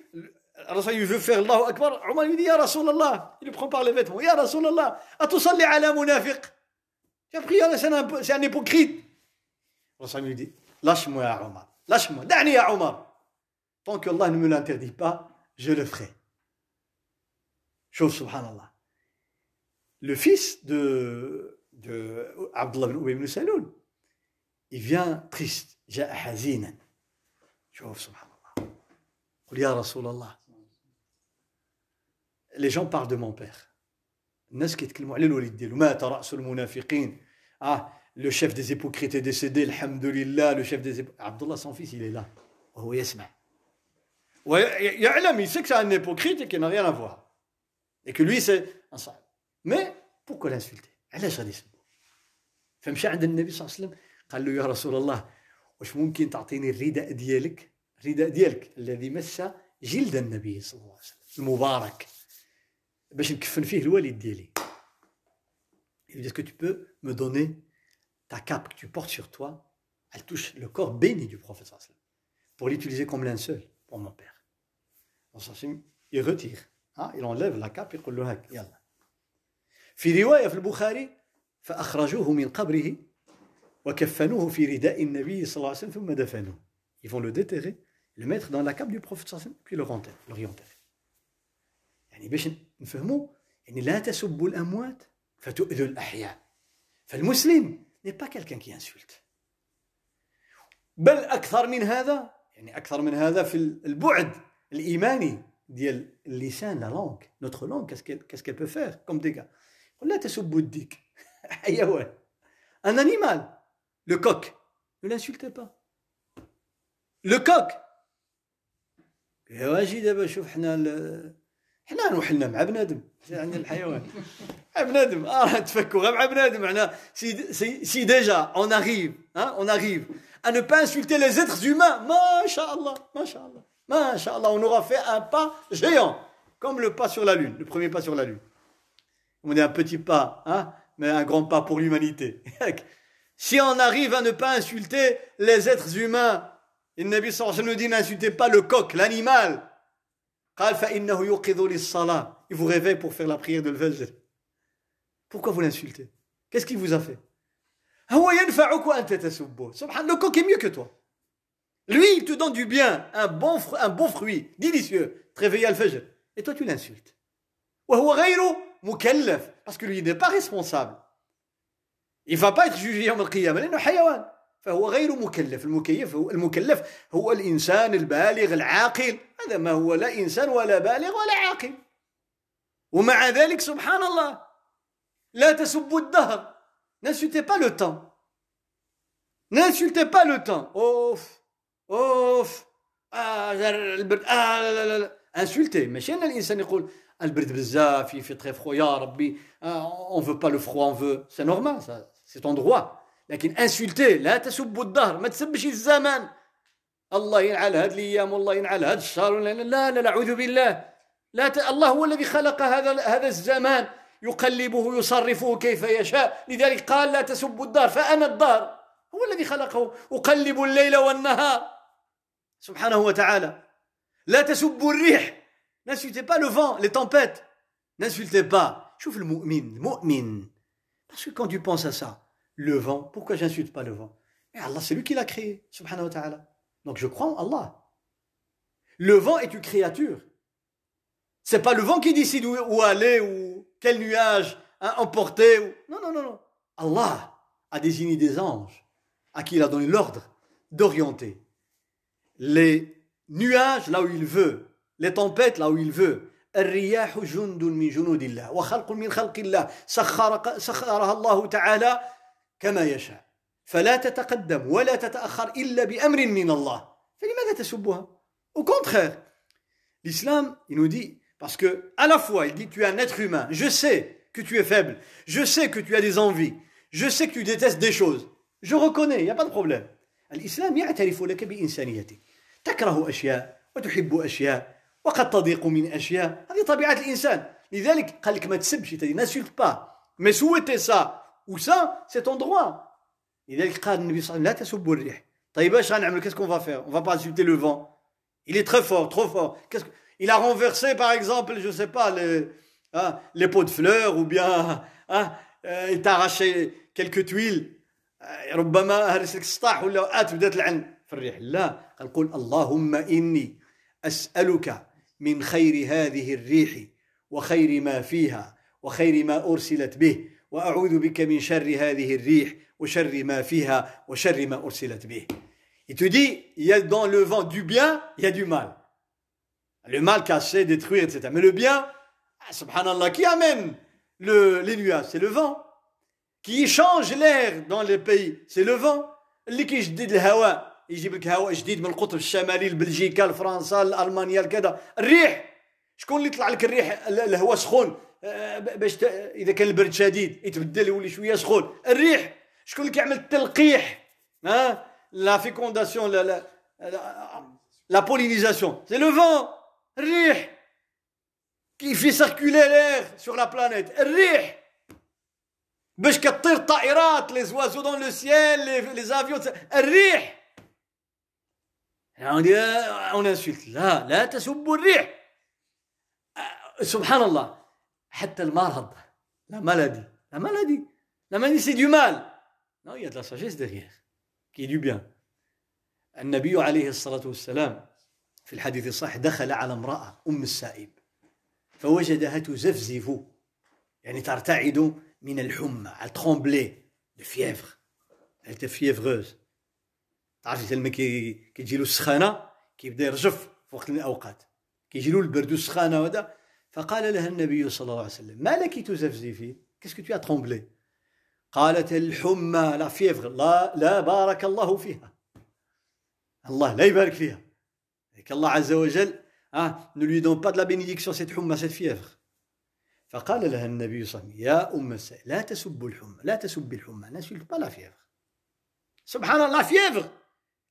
الرسول veut faire Allahu Akbar. عمر dit يا رسول الله il le prend par les يا رسول الله أتصلي على منافق as prié, c'est c'est un hypocrite. Le lui dit Lâche-moi, ya Omar. Lâche-moi. Da'ni, ya Omar. Tant que Allah ne me l'interdit pas, je le ferai. Chose, subhanallah. Le fils de, de Abdullah ibn Ubay ibn Saloul, il vient triste. جاء حزينا. شوف سبحان الله. قل يا رسول الله. Les gens parlent de mon père. الناس كيتكلموا على الوليد ديالو مات راس المنافقين اه لو شيف دي زيبوكريت est décédé الحمد لله لو شيف دي زيبوكريت عبد الله son fils il est là وهو يسمع ويعلم il sait que c'est un hypocrite et qu'il n'a rien à voir et que lui c'est un صاحب mais pourquoi l'insulter علاش غادي يسبه فمشى عند النبي صلى الله عليه وسلم قال له يا رسول الله واش ممكن تعطيني الرداء ديالك الرداء ديالك الذي مس جلد النبي صلى الله عليه وسلم المبارك باش نكفن فيه الوالد ديالي Il lui dit Est-ce que tu peux me donner ta cape que tu portes sur toi Elle touche le corps béni du prophète pour l'utiliser comme linceul pour mon père. Il retire, hein, il enlève la cape et il dit Yallah. في رواية في البخاري فأخرجوه من قبره وكفنوه في رداء النبي صلى الله عليه وسلم ثم دفنوه. Ils vont le déterrer, le mettre dans la cape du prophète صلى الله عليه وسلم puis le réenterrer. يعني باش نفهموا يعني لا تسبوا الأموات فتؤذوا الأحياء. فالمسلم n'est pas quelqu'un qui insulte. بل أكثر من هذا يعني أكثر من هذا في البعد الإيماني ديال اللسان لا لونغ نوتر لونغ qu'est-ce qu'elle peut faire comme dégâts لا تسبوا الديك حيوان un animal le coq ne l'insultez pas le coq يا واجي دابا شوف حنا حنا نوحلنا مع بنادم عندنا الحيوان مع بنادم اه تفكوا غير مع بنادم معنا سي سي, سي ديجا اون اريف ها اون اريف à ne pas insulter les êtres humains. Masha'Allah, Masha'Allah, Masha'Allah, on aura fait un pas géant, comme le pas sur la lune, le premier pas sur la lune. On est un petit pas, hein, mais un grand pas pour l'humanité. [LAUGHS] si on arrive à ne pas insulter les êtres humains, il Nabi sallallahu nous dit n'insultez pas le coq, l'animal. Il vous réveille pour faire la prière de l'Fajr. Pourquoi vous l'insultez? Qu'est-ce qu'il vous a fait? Le coq est mieux que toi. Lui, il te donne du bien, un bon, un bon fruit, délicieux, réveillé à l'Fajr. Et toi, tu l'insultes. Parce que lui, il n'est pas responsable. Il ne va pas être jugé en Qiyam. فهو غير مكلف. المكيف هو المكلف هو الإنسان البالغ العاقل. هذا ما هو لا إنسان ولا بالغ ولا عاقل. ومع ذلك سبحان الله لا تسبوا الدهر. N'insultez pas le temps. N'insultez pas le temps. اوف اوف آه البرد آه لا لا لا insultez. ماشي ان الانسان يقول البرد بزاف يفي تخي فخو يا ربي veut pas le froid on veut c'est normal ça. C'est ton droit. لكن انسولتي لا تسبوا الدهر ما تسبش الزمان. الله ينعل هذه الأيام والله ينعل هذا الشهر لا لا لا أعوذ بالله. لا ت... الله هو الذي خلق هذا هذا الزمان. يقلبه يصرفه كيف يشاء. لذلك قال لا تسبوا الدهر فأنا الدهر. هو الذي خلقه. أقلب الليل والنهار. سبحانه وتعالى. لا تسبوا الريح. Pas le vent, les tempêtes. N'insultez pas. Chouf le mu'min, mu'min. Parce que quand à ça, le vent, pourquoi j'insulte pas le vent Mais Allah, c'est lui qui l'a créé, subhanahu wa ta'ala. Donc je crois en Allah. Le vent est une créature. C'est pas le vent qui décide où, aller ou quel nuage hein, emporter. Ou... Non, non, non, non. Allah a désigné des anges à qui il a donné l'ordre d'orienter les nuages là où il veut les tempêtes là où il veut الرياح جند من جنود الله وخلق من خلق الله سخر سخرها الله تعالى كما يشاء فلا تتقدم ولا تتأخر إلا بأمر من الله فلماذا تسبها Au contraire, l'islam, il nous dit, parce que à la fois, il dit, tu es un être humain, je sais que tu es faible, je sais que tu as des envies, je sais que tu détestes des choses, je reconnais, il n'y a pas de problème. الإسلام يعترف لك بإنسانيتك تكره أشياء وتحب أشياء وقد تضيق من اشياء هذه طبيعه الانسان لذلك قال لك ما تسبش ناسولت با مي سويتي سا Ou ça, c'est ton droit. Il a dit, là, t'as qu'est-ce qu'on va faire On va pas insulter le vent. Il est très fort, trop fort. Qu'est-ce que... Il a renversé, par exemple, je sais pas, les, hein, les pots de fleurs, ou bien hein, euh, il t'a arraché quelques tuiles. ربما هرسك سطاح ولا وقعت بدات العن في الريح لا غنقول اللهم اني اسالك من خير هذه الريح وخير ما فيها وخير ما ارسلت به وأعوذ بك من شر هذه الريح وشر ما فيها وشر ما أرسلت به Il te dit, il y a dans le vent du bien, il y a du mal. Le mal caché, détruire, etc. Mais le bien, ah, subhanallah, qui amène le, les nuages C'est le vent. Qui change l'air dans les pays C'est le vent. اللي كيجدد الهواء يجيب لك هواء جديد من القطب الشمالي لبلجيكا لفرنسا لالمانيا لكذا الريح شكون اللي يطلع لك الريح الهواء سخون باش اذا كان البرد شديد يتبدل يولي شويه سخون الريح شكون اللي كيعمل التلقيح ها لا فيكونداسيون لا لا لا بولينيزاسيون سي لو فون الريح qui fait circuler l'air sur la planète الريح باش كطير الطائرات لي زوازو دون لو سيال لي زافيون الريح يعني اون انسولت لا لا تسبوا الريح سبحان الله حتى المرض. لا مالادي. لا مالادي. لا مالادي سي دو مال نو il لا ساجيس de كي دو بيان النبي عليه الصلاة والسلام في الحديث الصحيح دخل على امرأة أم السائب فوجدها تزفزف يعني ترتعد من الحمى. Elle tremblait de fièvre. تعرف تلما كي كتجي له السخانة كيبدا يرجف في وقت من الأوقات. كيجي له البرد والسخانة وهذا فقال لها النبي صلى الله عليه وسلم ما لك تزفزفي كيسكو تو ترومبلي قالت الحمى لا فيفر لا لا بارك الله فيها. الله لا يبارك فيها. الله عز وجل ah, ne lui donne pas de la bénédiction cette حمى cette fièvre. فقال لها النبي صلى الله عليه وسلم يا أم السائل لا تسب الحمى لا تسب الحمى n'insulte pas la fièvre. subhanallah la fièvre!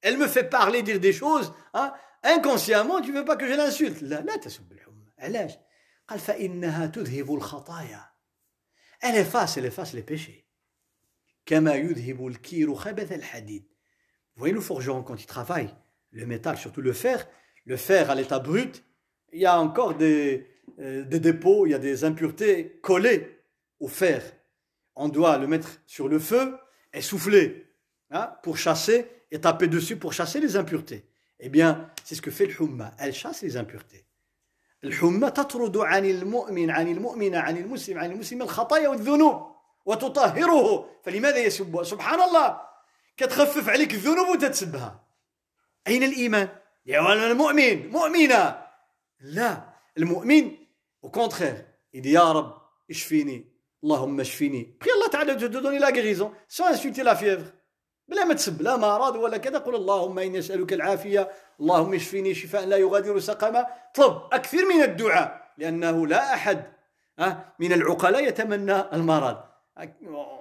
Elle me fait parler dire des choses hein, inconsciemment tu veux pas que je l'insulte. لا لا تسب الحمى. علاش قال فإنها تذهب الخطايا elle efface elle efface les péchés كما يذهب الكير خبث الحديد vous voyez le forgeron quand il travaille le métal surtout le fer le fer à l'état brut il y a encore des euh, des dépôts, il y a des impuretés collées au fer. On doit le mettre sur le feu et souffler hein, pour chasser et taper dessus pour chasser les impuretés. Eh bien, c'est ce que fait le humma. Elle chasse les impuretés. الحمى تطرد عن المؤمن عن المؤمن عن المسلم عن المسلم الخطايا والذنوب وتطهره. فلماذا يسبها سبحان الله كتخفف عليك الذنوب وتتسبها أين الإيمان؟ يا المؤمن. مؤمنة. لا. المؤمن au contraire يا رب اشفيني. اللهم اشفيني. Prie Allah تعالى de donner la guérison. La fièvre. بلا ما تسب لا مرض ولا كذا قل اللهم اني اسالك العافيه اللهم اشفيني شفاء لا يغادر سقما طب أكثر من الدعاء لأنه لا احد من العقلاء يتمنى المرض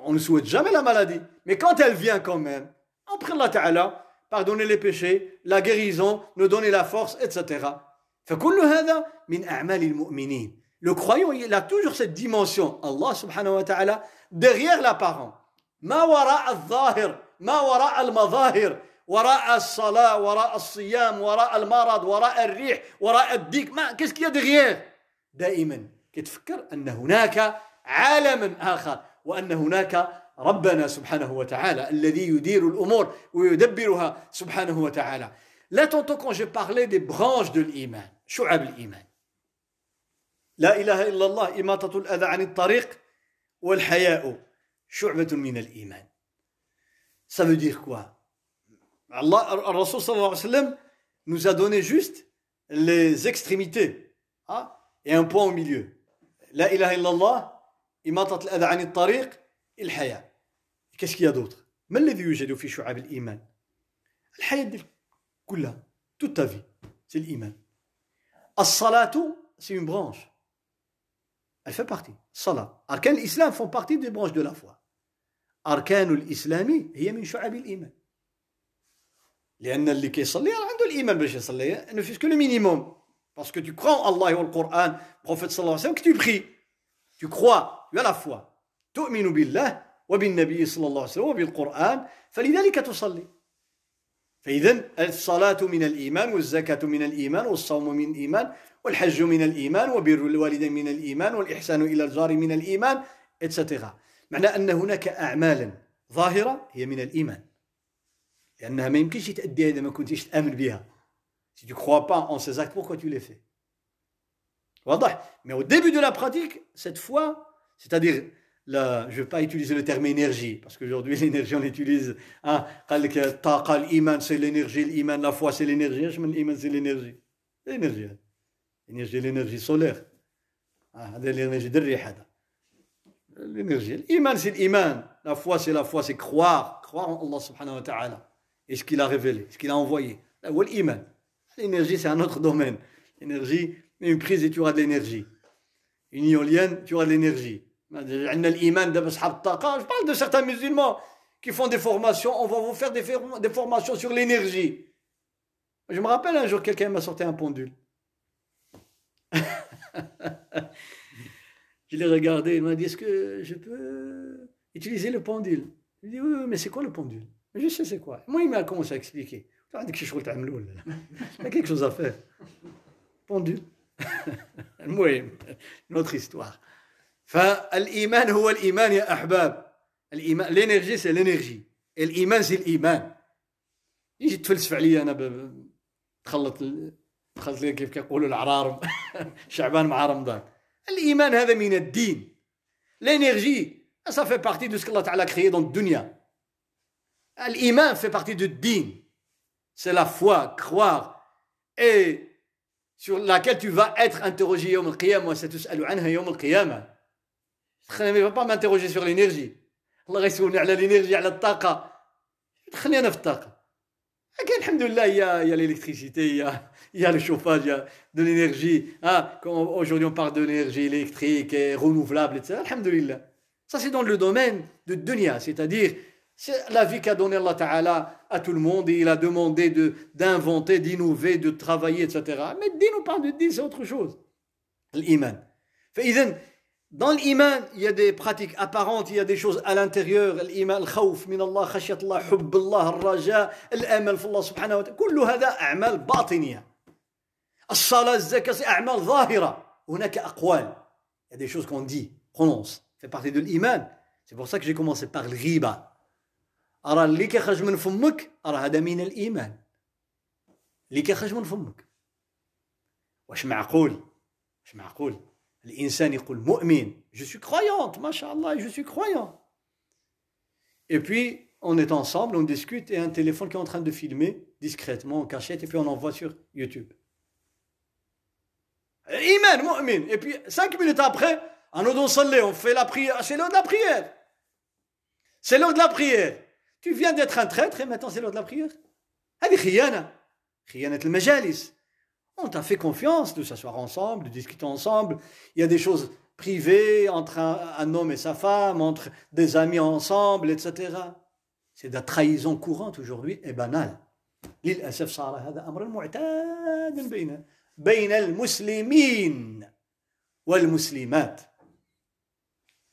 on ne souhaite jamais la maladie mais quand elle vient quand même on prie Allah Ta'ala pardonner les péchés la guérison nous donner la force etc فكل هذا من أعمال المؤمنين Le croyant, il a toujours cette dimension, Allah subhanahu wa ta'ala, derrière l'apparent. ما وراء الظاهر ما وراء المظاهر وراء الصلاة وراء الصيام وراء المرض وراء الريح وراء الديك ما y a derrière دائما كتفكر أن هناك عالما آخر وأن هناك ربنا سبحانه وتعالى الذي يدير الأمور ويدبرها سبحانه وتعالى. Là, tantôt, quand je parlais des branches de l'iman, شعب الإيمان لا إله إلا الله إماطة الأذى عن الطريق والحياء شعبة من الإيمان Ça veut dire quoi Allah, Rasul sallallahu alayhi wa sallam nous a donné juste les extrémités hein, et un point au milieu. La ilaha illallah, إماطة الأذى عن الطريق, الحياء. Qu'est-ce qu'il y a d'autre ما الذي يوجد في شعب الإيمان الحياة كلها toute ta vie c'est l'iman As-salatu, c'est une branche. Elle fait partie. Salat. Arkan l'islam font partie des branches de la foi. Arkanul islami هي من شعب الإيمان. لأن اللي كيصلي عنده الإيمان باش يصلي ne fait que le minimum. Parce que tu crois en Allah et au Coran, prophète sallallahu alayhi wa sallam, la foi. تؤمن بالله وبالنبي صلى الله عليه وسلم وبالقرآن فلذلك تصلي. فإذا الصلاة من الإيمان والزكاة من الإيمان والصوم من الإيمان والحج من الإيمان وبر الوالدين من الإيمان والإحسان إلى الجار من الإيمان etc. معنى أن هناك أعمالا ظاهرة هي من الإيمان لأنها ما يمكنش تأديها إذا ما كنتيش تآمن بها Si tu ne crois pas en ces actes, pourquoi tu les fais واضح Mais au début de la pratique, cette foi, c'est-à-dire je ne vais pas utiliser le terme énergie, parce qu'aujourd'hui [LAUGHS] l'énergie on l'utilise. Hein, l'iman c'est l'énergie, l'iman, la foi c'est l'énergie, l'iman c'est l'énergie. L'énergie. L'énergie, l'énergie solaire. Ah, l'énergie de L'énergie. L'iman c'est l'iman. La foi c'est la foi, c'est croire. Croire en Allah subhanahu wa ta'ala. Et ce qu'il a révélé, ce qu'il a envoyé. L'iman? L'énergie c'est un autre domaine. L'énergie, une prise et tu auras de l'énergie. Une éolienne, tu auras de l'énergie. Je parle de certains musulmans qui font des formations. On va vous faire des, des formations sur l'énergie. Je me rappelle un jour, quelqu'un m'a sorti un pendule. [LAUGHS] je l'ai regardé, il m'a dit Est-ce que je peux Utiliser le pendule. Je dis oui, oui mais c'est quoi le pendule Je sais c'est quoi. Moi, il m'a commencé à expliquer. Il y a quelque chose à faire. Pendule. المهم notre histoire فالايمان هو الايمان يا احباب الايمان لينيرجي سي لينيرجي الايمان سي الايمان يجي تفلسف عليا انا ب... تخلط تخلط لي كيف كيقولوا العرارم شعبان مع رمضان الايمان هذا من الدين لينيرجي ça fait partie de ce qu'Allah Ta'ala a créé dans la dunya. L'iman fait partie du din. C'est la foi, croire. Et sur laquelle tu vas être interrogé yom al-qiyamah wa satus'alu anha yom al-qiyamah. ne va pas m'interroger sur l'énergie. Allah يسولني على l'énergie على الطاقة. خليني أنا في الطاقة. لكن الحمد لله il y a, il y a l'électricité, il y a, [LAUGHS] il y a le chauffage, il y a de l'énergie. Ah, aujourd'hui, on parle de l'énergie électrique et renouvelable, etc. Alhamdulillah. Ça, c'est dans le domaine de dunya, c'est-à-dire c'est la vie qu'a donnée Allah Ta'ala à tout le monde et il a demandé de, d'inventer, d'innover, de travailler, etc. Mais din, on parle de c'est autre chose. L'iman. Dans l'iman, il y a des pratiques apparentes, il y a des choses à l'intérieur. L'iman, le khawf min Allah, khashyat Allah, hubb Allah, raja, l'amal fi Allah subhanahu wa ta'ala. Kullu hada a'mal batiniya. الصلاة, الزكاة, c'est أعمال ظاهرة. هناك أقوال. Il y a des choses qu'on dit, prononce. fait partie de l'iman. C'est pour ça que j'ai commencé par le riba. أرى اللي كيخرج من فمك أرى هذا من الإيمان اللي كيخرج من فمك واش معقول واش معقول الإنسان يقول مؤمن je suis croyante ما شاء الله je suis croyant et puis on est ensemble on discute et un téléphone qui est en train de filmer discrètement en cachette et puis on envoie sur YouTube إيمان مؤمن et puis cinq minutes après en nous on fait la prière c'est l'heure de la prière c'est l'heure de la prière Tu viens d'être un traître et maintenant c'est l'heure de la prière. هذه خيانة خيانة المجالس on t'a fait confiance de s'asseoir ensemble, de discuter ensemble. Il y a des choses privées entre un, un homme et sa femme, entre des amis ensemble, etc. C'est de la trahison courante aujourd'hui et banale. للأسف صار هذا أمر معتاد بين بين المسلمين والمسلمات.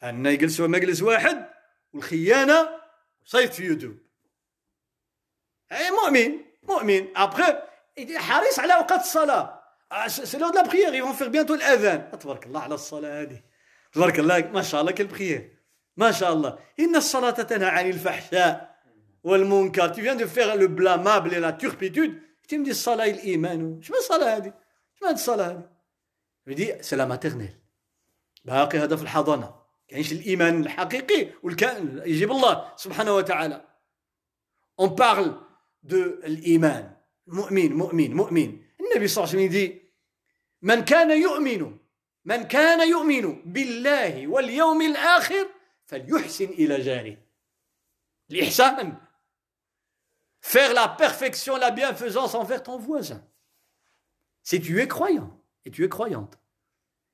أن يجلسوا مجلس واحد والخيانة صيفط في يوتيوب. أي مؤمن مؤمن. ابخي حريص على أوقات الصلاة. سي لو لا بريير يفون فيغ بيانتو الاذان تبارك الله على الصلاة هذه. تبارك الله ما شاء الله كل بريير ما شاء الله. إن الصلاة تنهى عن الفحشاء والمنكر. Tu viens de faire le blâmable et الصلاه الإيمان. شنو الصلاة هذه؟ شنو هذه الصلاه هذه دي سي لا ماتيرنيل باقي هذا في الحضانه كاينش الإيمان الحقيقي والكائن يجيب الله سبحانه وتعالى. On parle de الايمان مؤمن مؤمن مؤمن. النبي صلى الله عليه وسلم يدي من كان يؤمن من كان يؤمن بالله واليوم الآخر فليحسن إلى جاره. الإحسان faire la perfection, la bienfaisance envers ton voisin. Si tu es croyant et tu es croyante,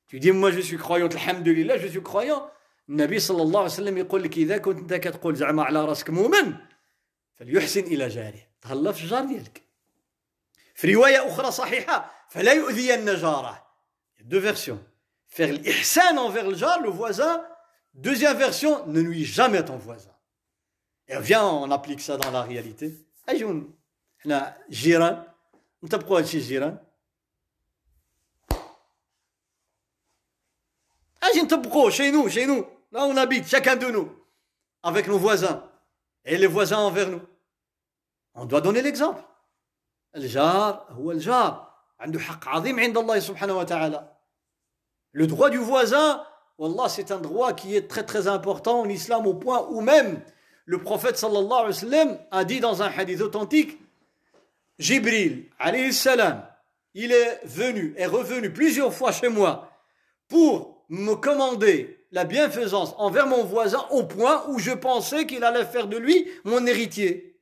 tu dis moi je suis croyante, alhamdulillah, je suis croyant, النبي صلى الله عليه وسلم يقول لك اذا كنت انت كتقول زعما على راسك مؤمن فليحسن الى جاره تهلا في الجار ديالك في روايه اخرى صحيحه فلا يؤذين جاره دو فيرسيون faire l'ihsan envers le jar, le voisin. Deuxième version, ne nuis jamais à ton voisin. Et viens, on applique ça dans la réalité. اجون احنا جيران نطبقوا هادشي جيران Ah, Agente Pro, chez nous, chez nous, là où on habite, chacun de nous, avec nos voisins. Et les voisins envers nous. On doit donner l'exemple. Le droit du voisin, Wallah, c'est un droit qui est très très important en islam au point où même le prophète sallallahu alayhi wa sallam a dit dans un hadith authentique Jibril alayhi salam, il est venu, est revenu plusieurs fois chez moi pour me commander la bienfaisance envers mon voisin au point où je pensais qu'il allait faire de lui mon héritier.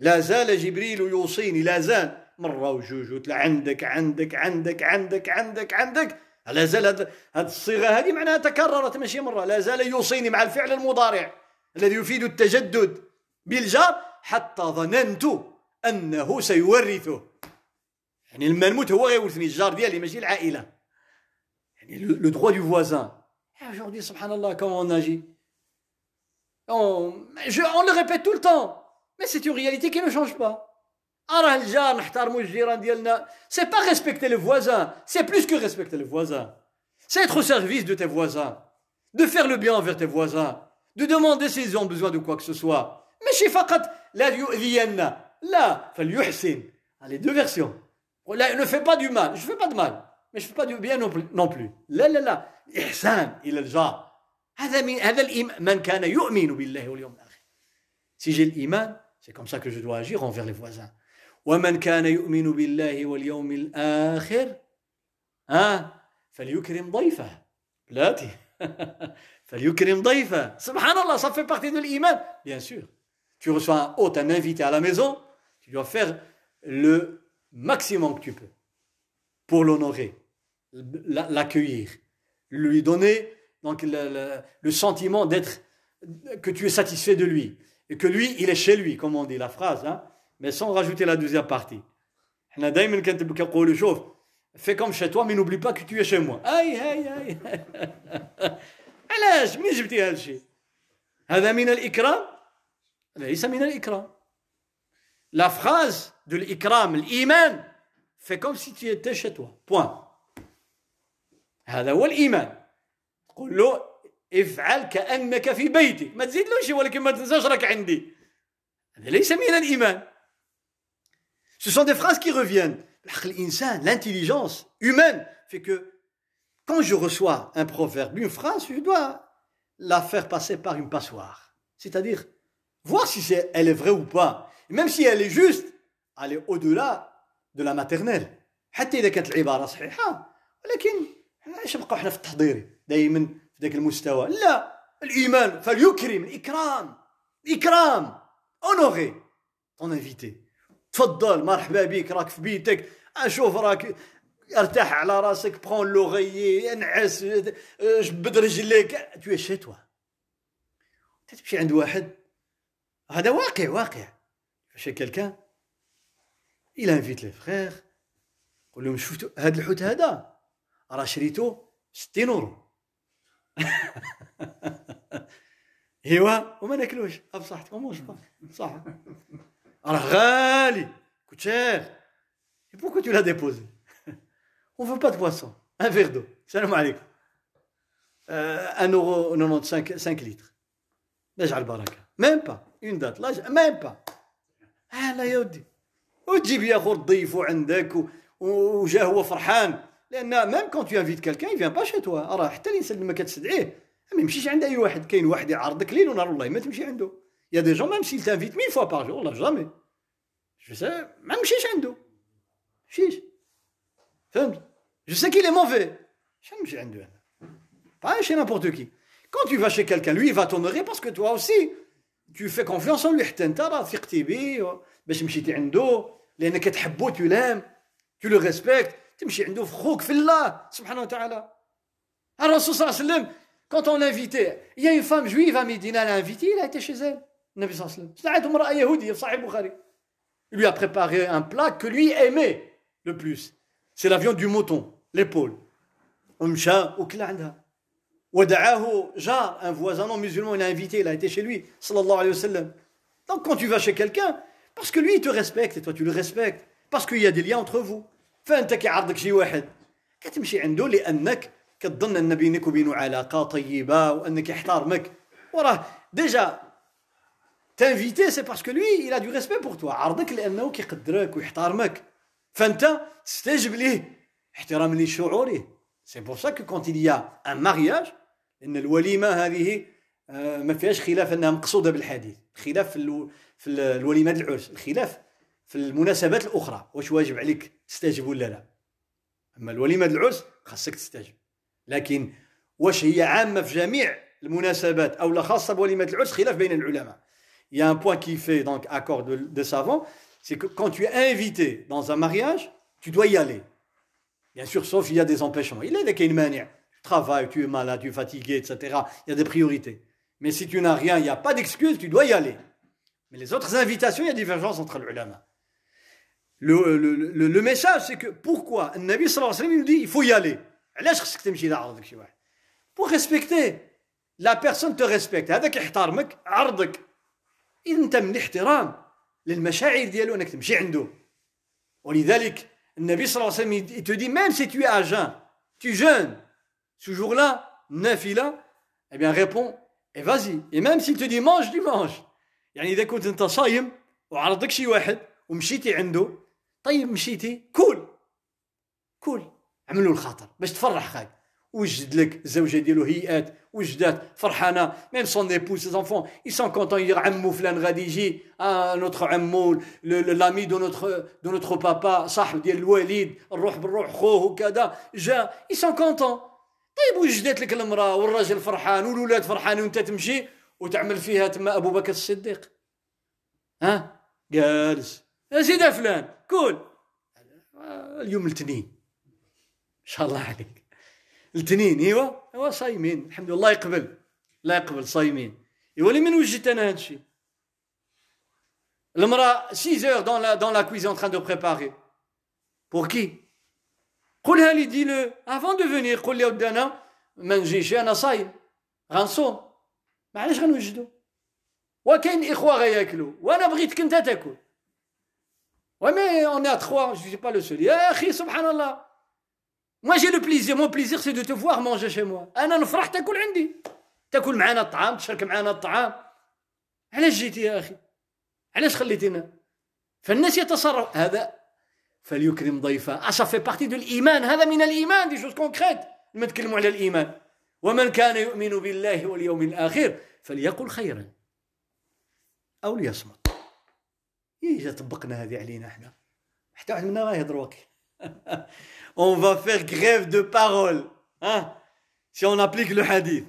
لا زال جبريل يوصيني لا زال مرة وجوج وثلاث عندك عندك عندك عندك عندك عندك لا زال هذه الصيغة هذه معناها تكررت ماشي مرة لا زال يوصيني مع الفعل المضارع الذي يفيد التجدد بالجار حتى ظننت أنه سيورثه يعني لما نموت هو غيورثني الجار ديالي ماشي العائلة le, le droit du voisin. Et aujourd'hui, subhanallah, comment on agit? On, le répète tout le temps, mais c'est une réalité qui ne change pas. C'est pas respecter le voisin, c'est plus que respecter le voisin. C'est être au service de tes voisins, de faire le bien envers tes voisins, de demander s'ils ont besoin de quoi que ce soit. Mais chez Fakat, la là. Les deux versions. Ne fais pas du mal, je fais pas de mal, mais je fais pas du bien non plus. Non plus. Là, là, là, ihsan, il est déjà. هذا من هذا الإيمان من كان يؤمن بالله واليوم الآخر. Si j'ai l'iman, c'est comme ça que je dois agir envers les voisins. ومن كان يؤمن بالله واليوم الآخر ها فليكرم ضيفه بلاتي [LAUGHS] فليكرم ضيفه سبحان الله ça fait partie de l'iman bien sûr tu reçois un hôte un invité à la maison tu dois faire le maximum que tu peux pour l'honorer l'accueillir lui donner donc le, le, le sentiment d'être que tu es satisfait de lui et que lui il est chez lui comme on dit la phrase hein mais sans rajouter la deuxième partie. Fais comme chez toi, mais n'oublie pas que tu es chez moi. Aïe, aïe, aïe. علاش منين جبتي هذا الشيء هذا من الإكرام ليس من الإكرام la phrase de l'ikram l'iman fais comme si tu étais chez toi point هذا هو الإيمان تقول له افعل كأنك في بيتك ما تزيدلوش ولكن ما تنساش راك عندي هذا ليس من الإيمان Ce sont des phrases qui reviennent. L'intelligence humaine fait que quand je reçois un proverbe, une phrase, je dois la faire passer par une passoire. C'est-à-dire, voir si est, elle est vraie ou pas. Et même si elle est juste, aller au-delà de la maternelle. حتى إذا كانت العبارة صحيحة ولكن إيش نبقاو حنا في التحضيري دائما في ذاك المستوى؟ لا الإيمان. فليكرم الإكرام الإكرام. أونوري ton invité. تفضل مرحبا بك راك في بيتك. أشوف راك أرتاح على راسك برون لوغيي انعس جبد رجليك. تو شي توا تمشي عند واحد. هذا واقع واقع. شي كلكان إلى انفيت لي فخير قول لهم شفتوا هذا الحوت هذا؟ راه شريتو 60 اورو [LAUGHS] ايوا وما ناكلوش. بصح واش صح راه غالي. كوتشير بوكو تو لا ديبوزي اون فو با دو بواسون ان فيغ دو السلام عليكم ان اورو 95 5 لتر لا جعل البركه ميم با اون دات لا ميم با آه لا يا ودي وتجيب يا خو تضيفو عندك وجا هو فرحان لان ميم كون تو انفيت كالكان يفيان با شي توا راه حتى الانسان لما كتستدعيه ما يمشيش عند اي واحد كاين واحد يعرضك ليل ونهار والله ما تمشي عنده Il y a des gens, même s'ils t'invitent mille fois par jour, là, jamais. Je sais, même chiche عنده. Chiche. Je sais qu'il est mauvais. Pas chez n'importe qui. Quand tu vas chez quelqu'un, lui, il va t'honorer parce que toi aussi, tu fais confiance en lui. حتى انت راه ثقتي بيه باش مشيتي عنده لانك تحبه tu l'aimes tu le respectes تمشي عنده في خوك في الله سبحانه وتعالى الرسول صلى الله عليه وسلم quand on l'invitait il y a une femme juive à Médina l'a invité il a été chez elle Nabi Il lui a préparé un plat que lui aimait le plus. C'est la viande du mouton, l'épaule. ودعاه جار un voisin non musulman il a invité il a été chez lui sallallahu alayhi wa sallam donc quand tu vas chez quelqu'un parce que lui il te respecte et toi tu le respectes parce qu'il y a des liens entre vous فانت كيعرضك شي واحد. كتمشي عنده لأنك كتظن أن بينك وبينه علاقة طيبة وأنك يحترمك. وراه ديجا c'est parce que lui il du respect pour toi. عرضك لأنه كيقدرك ويحترمك. فأنت تستجب ليه. احتراما لشعوره. C'est pour ça que quand il un mariage إن الوليمة هذه ما فيهاش خلاف أنها مقصودة بالحديث. خلاف في الوليمات العرس. الخلاف في المناسبات الاخرى واش واجب عليك تستجب ولا لا اما الوليمه العرس خاصك تستجب لكن واش هي عامه في جميع المناسبات او لا خاصه بوليمه العرس خلاف بين العلماء il y a un point qui fait donc accord de, de savants, c'est que quand tu es invité dans un mariage, tu dois y aller. Bien sûr, sauf il y a des empêchements. Il y a une manière. Tu travailles, tu es malade, tu es fatigué, etc. Il y a des priorités. Mais si tu n'as rien, il n'y a pas d'excuse, tu dois y aller. Mais les autres invitations, il y a divergence entre les ulama. Le, le, le, le, message, c'est que pourquoi Le Nabi sallallahu alayhi wa sallam nous dit il faut y aller. Pour respecter لا بيرسون تو ريسبكت هذاك يحترمك عرضك انت من الاحترام للمشاعر ديالو انك تمشي عنده ولذلك النبي صلى الله عليه وسلم يتدي ميم سي tu es à jeun tu jeûnes ce jour-là nafila eh bien réponds et vas-y et même s'il te dit mange tu manges يعني اذا كنت انت صايم وعرضك شي واحد ومشيتي عنده طيب مشيتي؟ كول. كول. عملوا الخاطر باش تفرح خاك وجد لك الزوجه ديالو هيئات؟ وجدات فرحانة؟ ميم سون ديبو سي زونفون اي سون كونتون عمو فلان غادي يجي آه نوتخ عمو لامي دو نوتخ دو نوتخ بابا صاحب ديال الوالد الروح بالروح خوه وكذا جا اي سون كونتون طيب وجدات لك المراه والراجل فرحان والولاد فرحانين وانت تمشي وتعمل فيها تما ابو بكر الصديق ها جالس سيدي فلان كول اليوم الاثنين إن شاء الله عليك. الاثنين ايوا ايوا صايمين. الحمد لله يقبل. الله يقبل صايمين. ايوا لي من وجدت أنا هذا الشيء؟ المرأة 6 heures dans la dans la cuisine en de préparer. Pour qui? قولها لي دي لو افون دو فينير قول لي ودي أنا ما نجيش أنا صايم. غنصوم. معليش غنوجدو. وكاين إخوة غياكلوا وأنا بغيتك أنت تاكل. Ouais, mais on est à trois, je ne suis pas le seul. أخي سبحان الله Moi j'ai le plaisir, mon plaisir c'est de te voir manger chez moi. أنا نفرح تاكل عندي. تاكل معنا الطعام، تشارك معنا الطعام. علاش جيتي يا أخي؟ علاش خليتينا؟ فالناس يتصرف هذا فليكرم ضيفه. Ça fait partie de l'إيمان، هذا من الإيمان دي شوز كونكريت. لما نتكلموا على الإيمان. ومن كان يؤمن بالله واليوم الآخر فليقل خيرا أو ليصمت. إيه طبقنا هذه علينا إحنا. حتى واحد منا غيهضر وكي. [LAUGHS] on va faire grève de parole. Hein si on applique le hadith.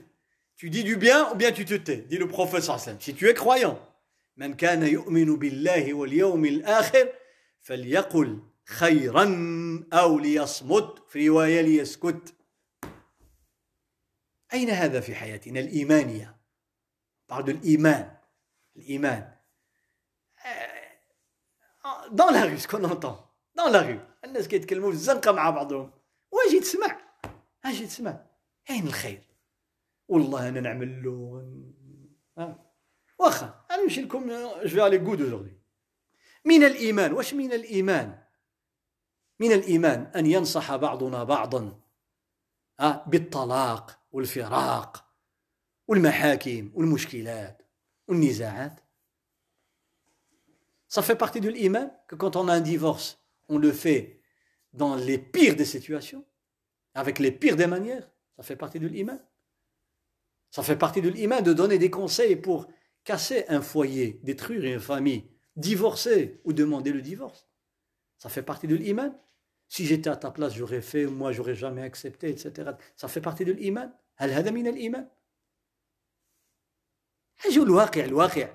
Tu dis du bien ou bien tu te tais, dit le prophète sallam. Si tu es croyant, من كان يؤمن بالله واليوم الآخر فليقل خيرا أو ليصمت في رواية ليسكت أين هذا في حياتنا الإيمانية بعد الإيمان الإيمان la rue ce qu'on entend. Dans la rue. الناس كيتكلموا في الزنقه مع بعضهم واجي تسمع أجي تسمع اين الخير والله أنا نعمل له واخا أنا نمشي لكم جو الي غود اوجوردي من الايمان واش من الايمان من الايمان ان ينصح بعضنا بعضا بالطلاق والفراق والمحاكم والمشكلات والنزاعات Ça fait partie de l'iman que quand on a un divorce, on le fait dans les pires des situations, avec les pires des manières, ça fait partie de l'iman. Ça fait partie de l'iman de donner des conseils pour casser un foyer, détruire une famille, divorcer ou demander le divorce. Ça fait partie de l'iman. Si j'étais à ta place, j'aurais fait, moi, j'aurais jamais accepté, etc. Ça fait partie de l'iman. هل هذا من الإيمان؟ حاجة الواقع الواقع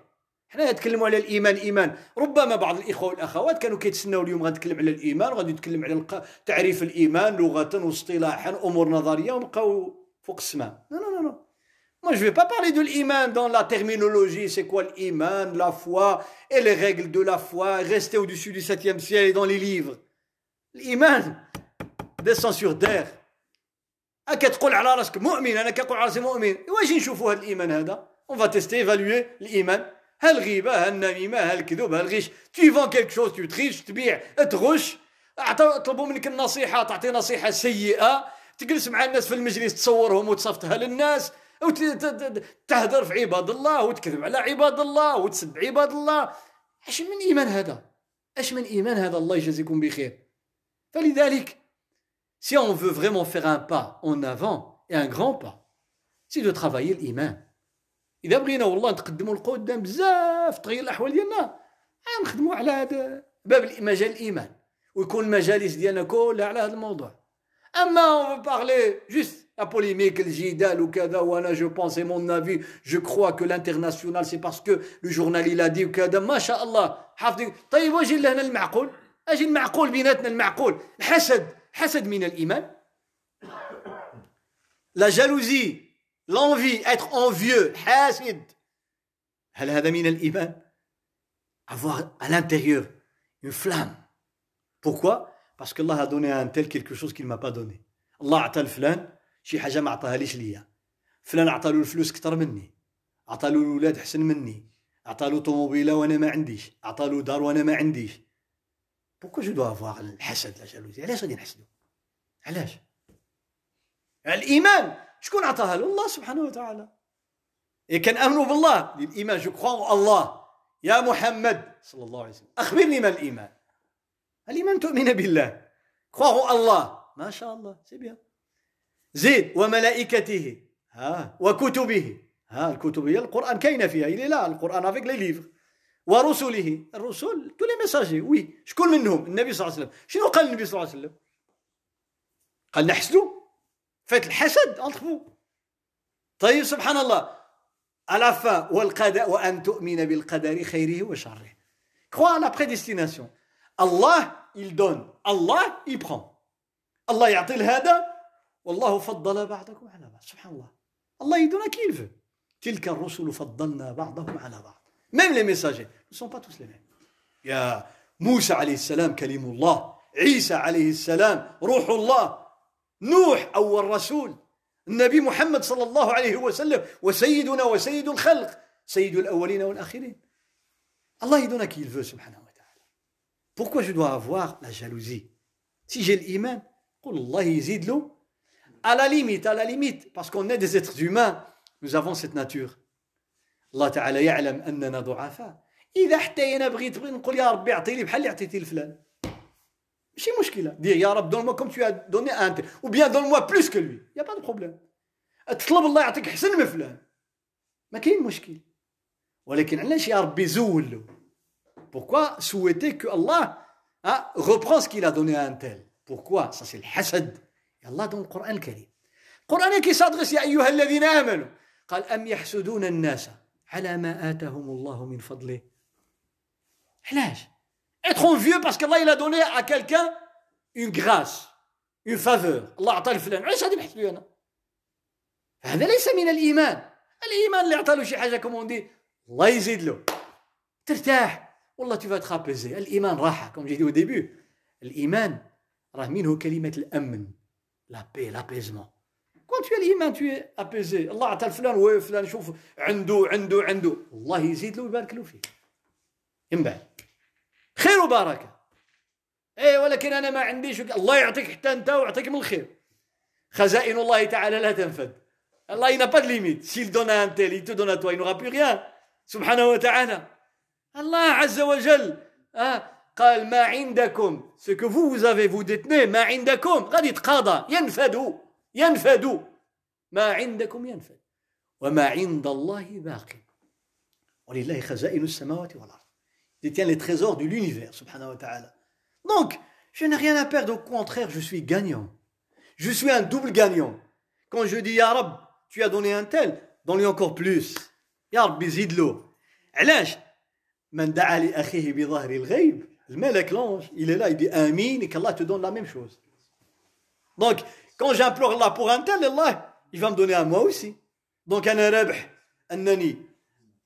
حنا نتكلموا على الإيمان الايمان ربما بعض الإخوة والأخوات كانوا كيتسناو اليوم غنتكلم على الإيمان وغادي نتكلم على تعريف الإيمان لغه واصطلاحا أمور نظرية ونبقاو فوق السماء. نو نو نو Moi, je ne vais pas parler de l'iman dans la terminologie, c'est quoi l'iman, la foi et les règles de la foi, rester au-dessus du septième ciel et dans les livres. L'iman descend sur. كتقول على راسك مؤمن أنا كنقول على راسي مؤمن واش نشوفوا هذا الايمان هذا اون فا تيستي ايفالوي الايمان هالغيبه هالنميمه هالكذوب هالغش تي فون كيلك شوز تو تريش تبيع تغش طلبوا منك النصيحة تعطي نصيحة سيئة. تجلس مع الناس في المجلس تصورهم وتصفتها للناس وتهدر في عباد الله وتكذب على عباد الله وتسب عباد الله. أش من إيمان هذا؟ أش من إيمان هذا الله يجازيكم بخير؟ فلذلك si on veut vraiment faire un pas en avant et un grand pas c'est de travailler l'iman. إذا بغينا والله نتقدموا لقدام بزاف تغير الأحوال ديالنا نخدموا على هذا باب مجال الإيمان ويكون المجالس ديالنا كلها على هذا الموضوع. أما اون بارلي جوست لا بوليميك الجدال وكذا وأنا جو بونس مون افي جو كخوا كو لانترناسيونال سي باسكو لو جورنال a dit وكذا ما شاء الله حافظين طيب واجي لهنا المعقول؟ أجي المعقول بيناتنا المعقول. الحسد حسد من الإيمان. لا جالوزي l'envie, être envieux, hasid. هل هذا من الإيمان؟ Avoir à l'intérieur une flamme. Pourquoi? Parce à un tel quelque chose qu'il ne m'a pas donné. Allah عطى الفلان شي حاجة ما عطاهاليش ليا. فلان عطى له الفلوس أكثر مني. عطى له الاولاد أحسن مني. عطى له طوموبيله وأنا ما عنديش. عطى له دار وأنا ما عنديش. بوكو جو دو افواغ الحسد لا جالوزي علاش غادي نحسدو؟ علاش؟ الإيمان! شكون عطاها له؟ الله سبحانه وتعالى. إيه كان آمنوا بالله. الايمان جو كخوا الله. يا محمد صلى الله عليه وسلم. أخبرني ما الإيمان. الإيمان تؤمن بالله. كخوا الله. ما شاء الله سي بيان زيد وملائكته. ها. وكتبه. ها الكتب هي القرآن. كاينة فيها. لا القرآن افيك لي ليفر ورسله. الرسل تو لي ميساجي وي شكون منهم؟ النبي صلى الله عليه وسلم. شنو قال النبي صلى الله عليه وسلم؟ قال نحسدوا فات الحسد انتر طيب سبحان الله. على فا والقدر وأن تؤمن بالقدر خيره وشره. كخوا لا بريديستيناسيون الله il donne. الله il prend. الله يعطي لهذا والله فضل بعضكم على بعض. سبحان الله. الله يدونا كيف تلك الرسل فضلنا بعضهم على بعض. Les messagers. Ne sont pas tous les mêmes. يا موسى عليه السلام كلم الله. عيسى عليه السلام روح الله. نوح أول رسول النبي محمد صلى الله عليه وسلم وسيدنا وسيد الخلق سيد الأولين والآخرين. الله يدونا كي veut سبحانه وتعالى. Pourquoi je dois avoir la jalousie? Si j'ai l'iman قل الله يزيد له. À la limite à la limite parce qu'on est des êtres humains nous avons cette nature. الله تعالى يعلم أننا ضعفاء إذا حتى أنا بغيت نقول يا ربي أعطي لي بحال اللي عطيتي لفلان. ماشي مشكله دير يا رب دون كوم تو دوني ان أو بيان دون موا بلوس كو لوي يا با دو بروبليم تطلب الله يعطيك احسن من فلان ما كاين مشكل ولكن علاش يا ربي زول له بوركوا سويتي كو الله qu'il a donné à un tel? Pourquoi? Ça c'est الحسد الله دون القران الكريم القران كي صادغس يا ايها الذين امنوا قال ام يحسدون الناس على ما اتاهم الله من فضله علاش Être vieux parce qu'Allah il a donné à quelqu'un une grâce, une faveur. Allah أعطى لفلان علاش غادي نحسب أنا؟ هذا ليس من الإيمان. الإيمان اللي عطى له شي حاجة كومون دي الله يزيد له. ترتاح والله tu vas être apaisé. الإيمان راحة كوم جيت au début. الإيمان راه منه كلمة الأمن. La paix, l'apaisement. Quand tu as l'إيمان tu es apaisé. الله عطى لفلان وفلان شوف عنده عنده عنده. الله يزيد له ويبارك له فيه. من بعد خير وبركة. إيه ولكن أنا ما عنديش الله يعطيك حتى أنت ويعطيك من الخير. خزائن الله تعالى لا تنفد. الله il n'a pas de limite s'il donne à un tel il plus rien. سبحانه وتعالى. الله عز وجل آه قال ما عندكم؟ Ce que vous vous vous détenez. ما عندكم؟ غادي يتقاضى. ينفد. ينفد. ما عندكم؟ ينفد. وما عند الله باق ولله خزائن السماوات والأرض. détient les trésors de l'univers, subhanahu wa ta'ala. Donc, je n'ai rien à perdre, au contraire, je suis gagnant. Je suis un double gagnant. Quand je dis, Ya Rab, tu as donné un tel, donne-lui encore plus. Ya Rab, zidlo. علاش من دعا لأخيه بظهر الغيب الملك l'ange il est là il dit amin et qu'Allah te donne la même chose donc quand j'implore Allah pour un tel Allah il va me donner à moi aussi donc أنا رابح أنني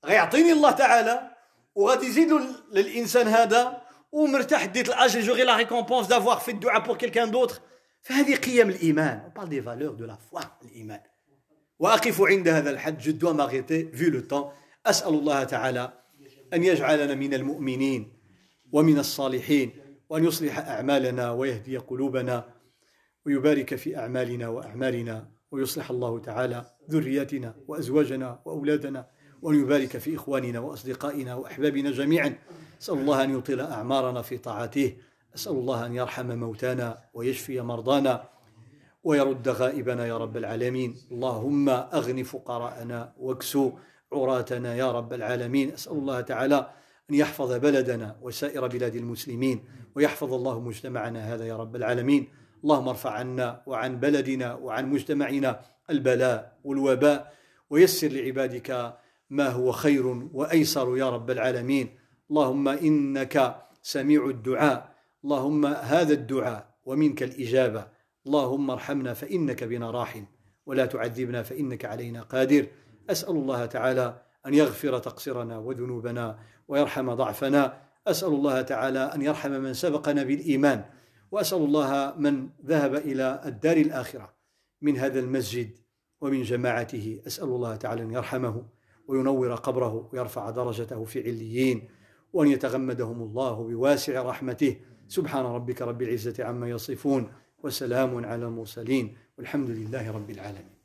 غيعطيني الله تعالى وغادي يزيدوا للإنسان هذا ومرتاح ديت الأجر جوغي لا ريكومبونس دافوار في الدعاء بور كيلكان دوتر فهذه قيم الإيمان. Parle des valeurs de la foi الإيمان. وأقف عند هذا الحد جو دوا ماغيتي في لو طون أسأل الله تعالى أن يجعلنا من المؤمنين ومن الصالحين وأن يصلح أعمالنا ويهدي قلوبنا ويبارك في أعمالنا وأعمالنا ويصلح الله تعالى ذرياتنا وأزواجنا وأولادنا. وأن يبارك في إخواننا وأصدقائنا وأحبابنا جميعا. أسأل الله أن يطيل أعمارنا في طاعته. أسأل الله أن يرحم موتانا ويشفي مرضانا ويرد غائبنا يا رب العالمين. اللهم أغن فقراءنا واكسو عراتنا يا رب العالمين. أسأل الله تعالى أن يحفظ بلدنا وسائر بلاد المسلمين ويحفظ الله مجتمعنا هذا يا رب العالمين. اللهم ارفع عنا وعن بلدنا وعن مجتمعنا البلاء والوباء. ويسر لعبادك ما هو خير وأيسر يا رب العالمين. اللهم إنك سميع الدعاء. اللهم هذا الدعاء ومنك الإجابة. اللهم ارحمنا فإنك بنا راحم. ولا تعذبنا فإنك علينا قادر. أسأل الله تعالى أن يغفر تقصيرنا وذنوبنا ويرحم ضعفنا. أسأل الله تعالى أن يرحم من سبقنا بالإيمان. وأسأل الله من ذهب إلى الدار الآخرة من هذا المسجد ومن جماعته. أسأل الله تعالى أن يرحمه. وينور قبره ويرفع درجته في عليين وأن يتغمدهم الله بواسع رحمته. سبحان ربك رب العزة عما يصفون وسلام على المرسلين والحمد لله رب العالمين.